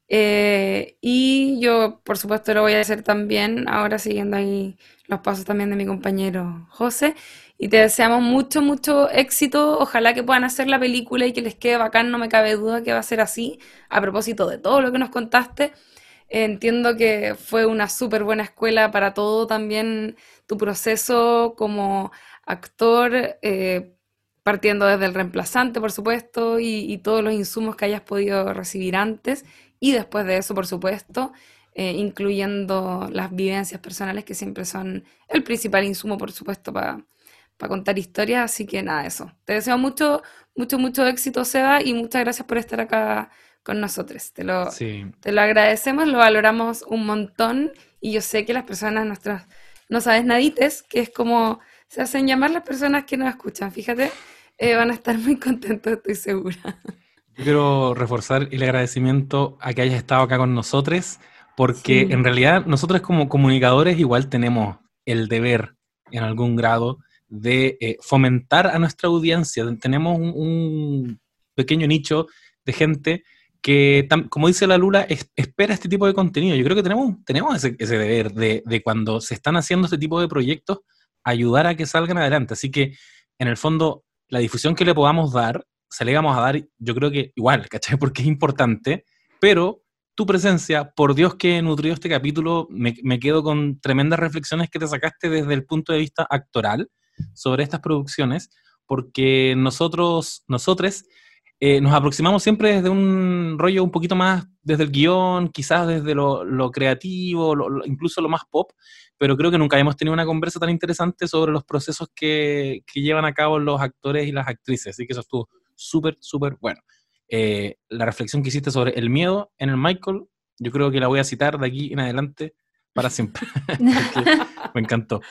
Eh, y yo, por supuesto, lo voy a hacer también, ahora siguiendo ahí los pasos también de mi compañero José. Y te deseamos mucho, mucho éxito. Ojalá que puedan hacer la película y que les quede bacán, no me cabe duda que va a ser así. A propósito de todo lo que nos contaste, entiendo que fue una súper buena escuela para todo también tu proceso como actor, eh, partiendo desde el reemplazante, por supuesto, y, y todos los insumos que hayas podido recibir antes y después de eso, por supuesto, eh, incluyendo las vivencias personales que siempre son el principal insumo, por supuesto, para contar historias. Así que nada, eso. Te deseo mucho, mucho, mucho éxito, Seba, y muchas gracias por estar acá con nosotros. Te lo, Sí. te lo agradecemos, lo valoramos un montón y yo sé que las personas, nuestras no sabes nadites, que es como se hacen llamar las personas que nos escuchan, fíjate, eh, van a estar muy contentos, estoy segura. Yo quiero reforzar el agradecimiento a que hayas estado acá con nosotros, porque Sí. en realidad nosotros como comunicadores igual tenemos el deber, en algún grado, de eh, fomentar a nuestra audiencia. Tenemos un, pequeño nicho de gente que, como dice la Lula, es- espera este tipo de contenido. Yo creo que tenemos, tenemos ese, ese deber de, de cuando se están haciendo este tipo de proyectos, ayudar a que salgan adelante. Así que, en el fondo, la difusión que le podamos dar, se le vamos a dar, yo creo que igual, ¿cachai? Porque es importante, pero tu presencia, por Dios que nutrió este capítulo, me, me quedo con tremendas reflexiones que te sacaste desde el punto de vista actoral sobre estas producciones, porque nosotros, nosotros eh, nos aproximamos siempre desde un rollo un poquito más, desde el guion, quizás desde lo, creativo, incluso lo más pop, pero creo que nunca hemos tenido una conversa tan interesante sobre los procesos que, que llevan a cabo los actores y las actrices, así que eso estuvo súper, súper bueno. Eh, la reflexión que hiciste sobre el miedo en el Michael, yo creo que la voy a citar de aquí en adelante para siempre. Me encantó.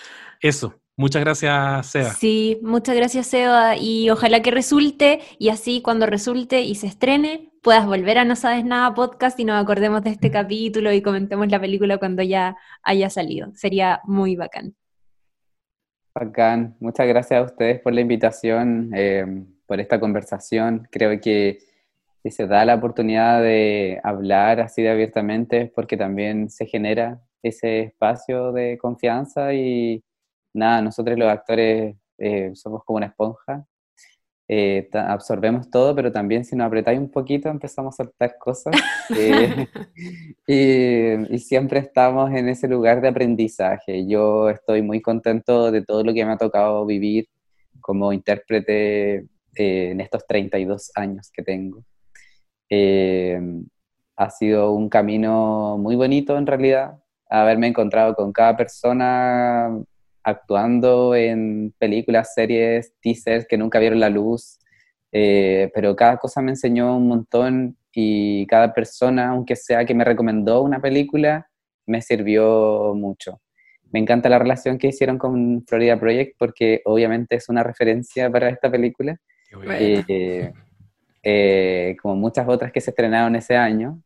Eso. Muchas gracias, Seba. Sí, muchas gracias Seba y ojalá que resulte y así cuando resulte y se estrene puedas volver a No Sabes Nada podcast y nos acordemos de este capítulo y comentemos la película cuando ya haya salido. Sería muy bacán. Bacán. Muchas gracias a ustedes por la invitación, eh, por esta conversación. Creo que si se da la oportunidad de hablar así de abiertamente es porque también se genera ese espacio de confianza y nada, nosotros los actores eh, somos como una esponja. Eh, absorbemos todo, pero también si nos apretáis un poquito empezamos a soltar cosas. eh, y, y siempre estamos en ese lugar de aprendizaje. Yo estoy muy contento de todo lo que me ha tocado vivir como intérprete eh, en estos 32 años que tengo. Eh, ha sido un camino muy bonito en realidad, haberme encontrado con cada persona actuando en películas, series, teasers que nunca vieron la luz, eh, pero cada cosa me enseñó un montón y cada persona, aunque sea que me recomendó una película, me sirvió mucho. Me encanta la relación que hicieron con Florida Project porque obviamente es una referencia para esta película, Bueno. eh, eh, como muchas otras que se estrenaron ese año,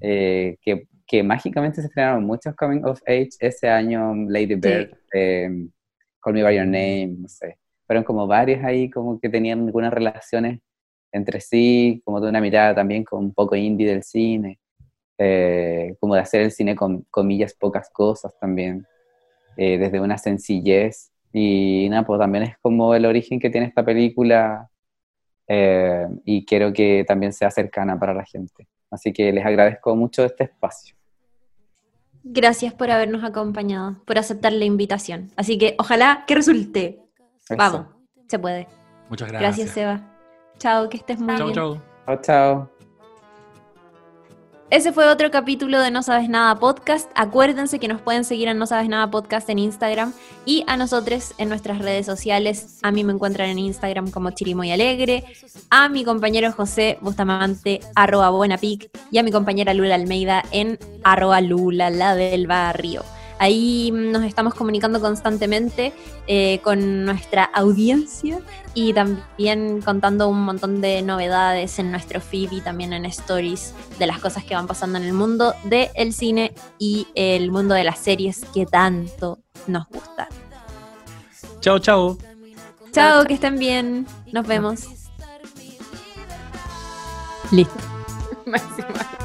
eh, que, que mágicamente se estrenaron muchos Coming of Age ese año, Lady Bird, eh, Call Me By Your Name, no sé. Fueron como varios ahí como que tenían algunas relaciones entre sí, como de una mirada también con un poco indie del cine, eh, como de hacer el cine con comillas pocas cosas también, eh, desde una sencillez. Y nada, pues también es como el origen que tiene esta película eh, y quiero que también sea cercana para la gente. Así que les agradezco mucho este espacio. Gracias por habernos acompañado, por aceptar la invitación. Así que ojalá que resulte. Eso. Vamos, se puede. Muchas gracias. Gracias, Seba. Chao, que estés muy Chau, bien. chau. Chao, chao. Ese fue otro capítulo de No Sabes Nada Podcast. Acuérdense que nos pueden seguir en No Sabes Nada Podcast en Instagram y a nosotros en nuestras redes sociales. A mí me encuentran en Instagram como Chirimoy Alegre, a mi compañero José Bustamante, arroba buenapic, y a mi compañera Lula Almeida en arroba Lula, la del barrio. Ahí nos estamos comunicando constantemente eh, con nuestra audiencia y también contando un montón de novedades en nuestro feed y también en stories de las cosas que van pasando en el mundo del cine y el mundo de las series que tanto nos gusta. Chao, chao. Chao, que estén bien. Nos vemos. Listo. Máxima.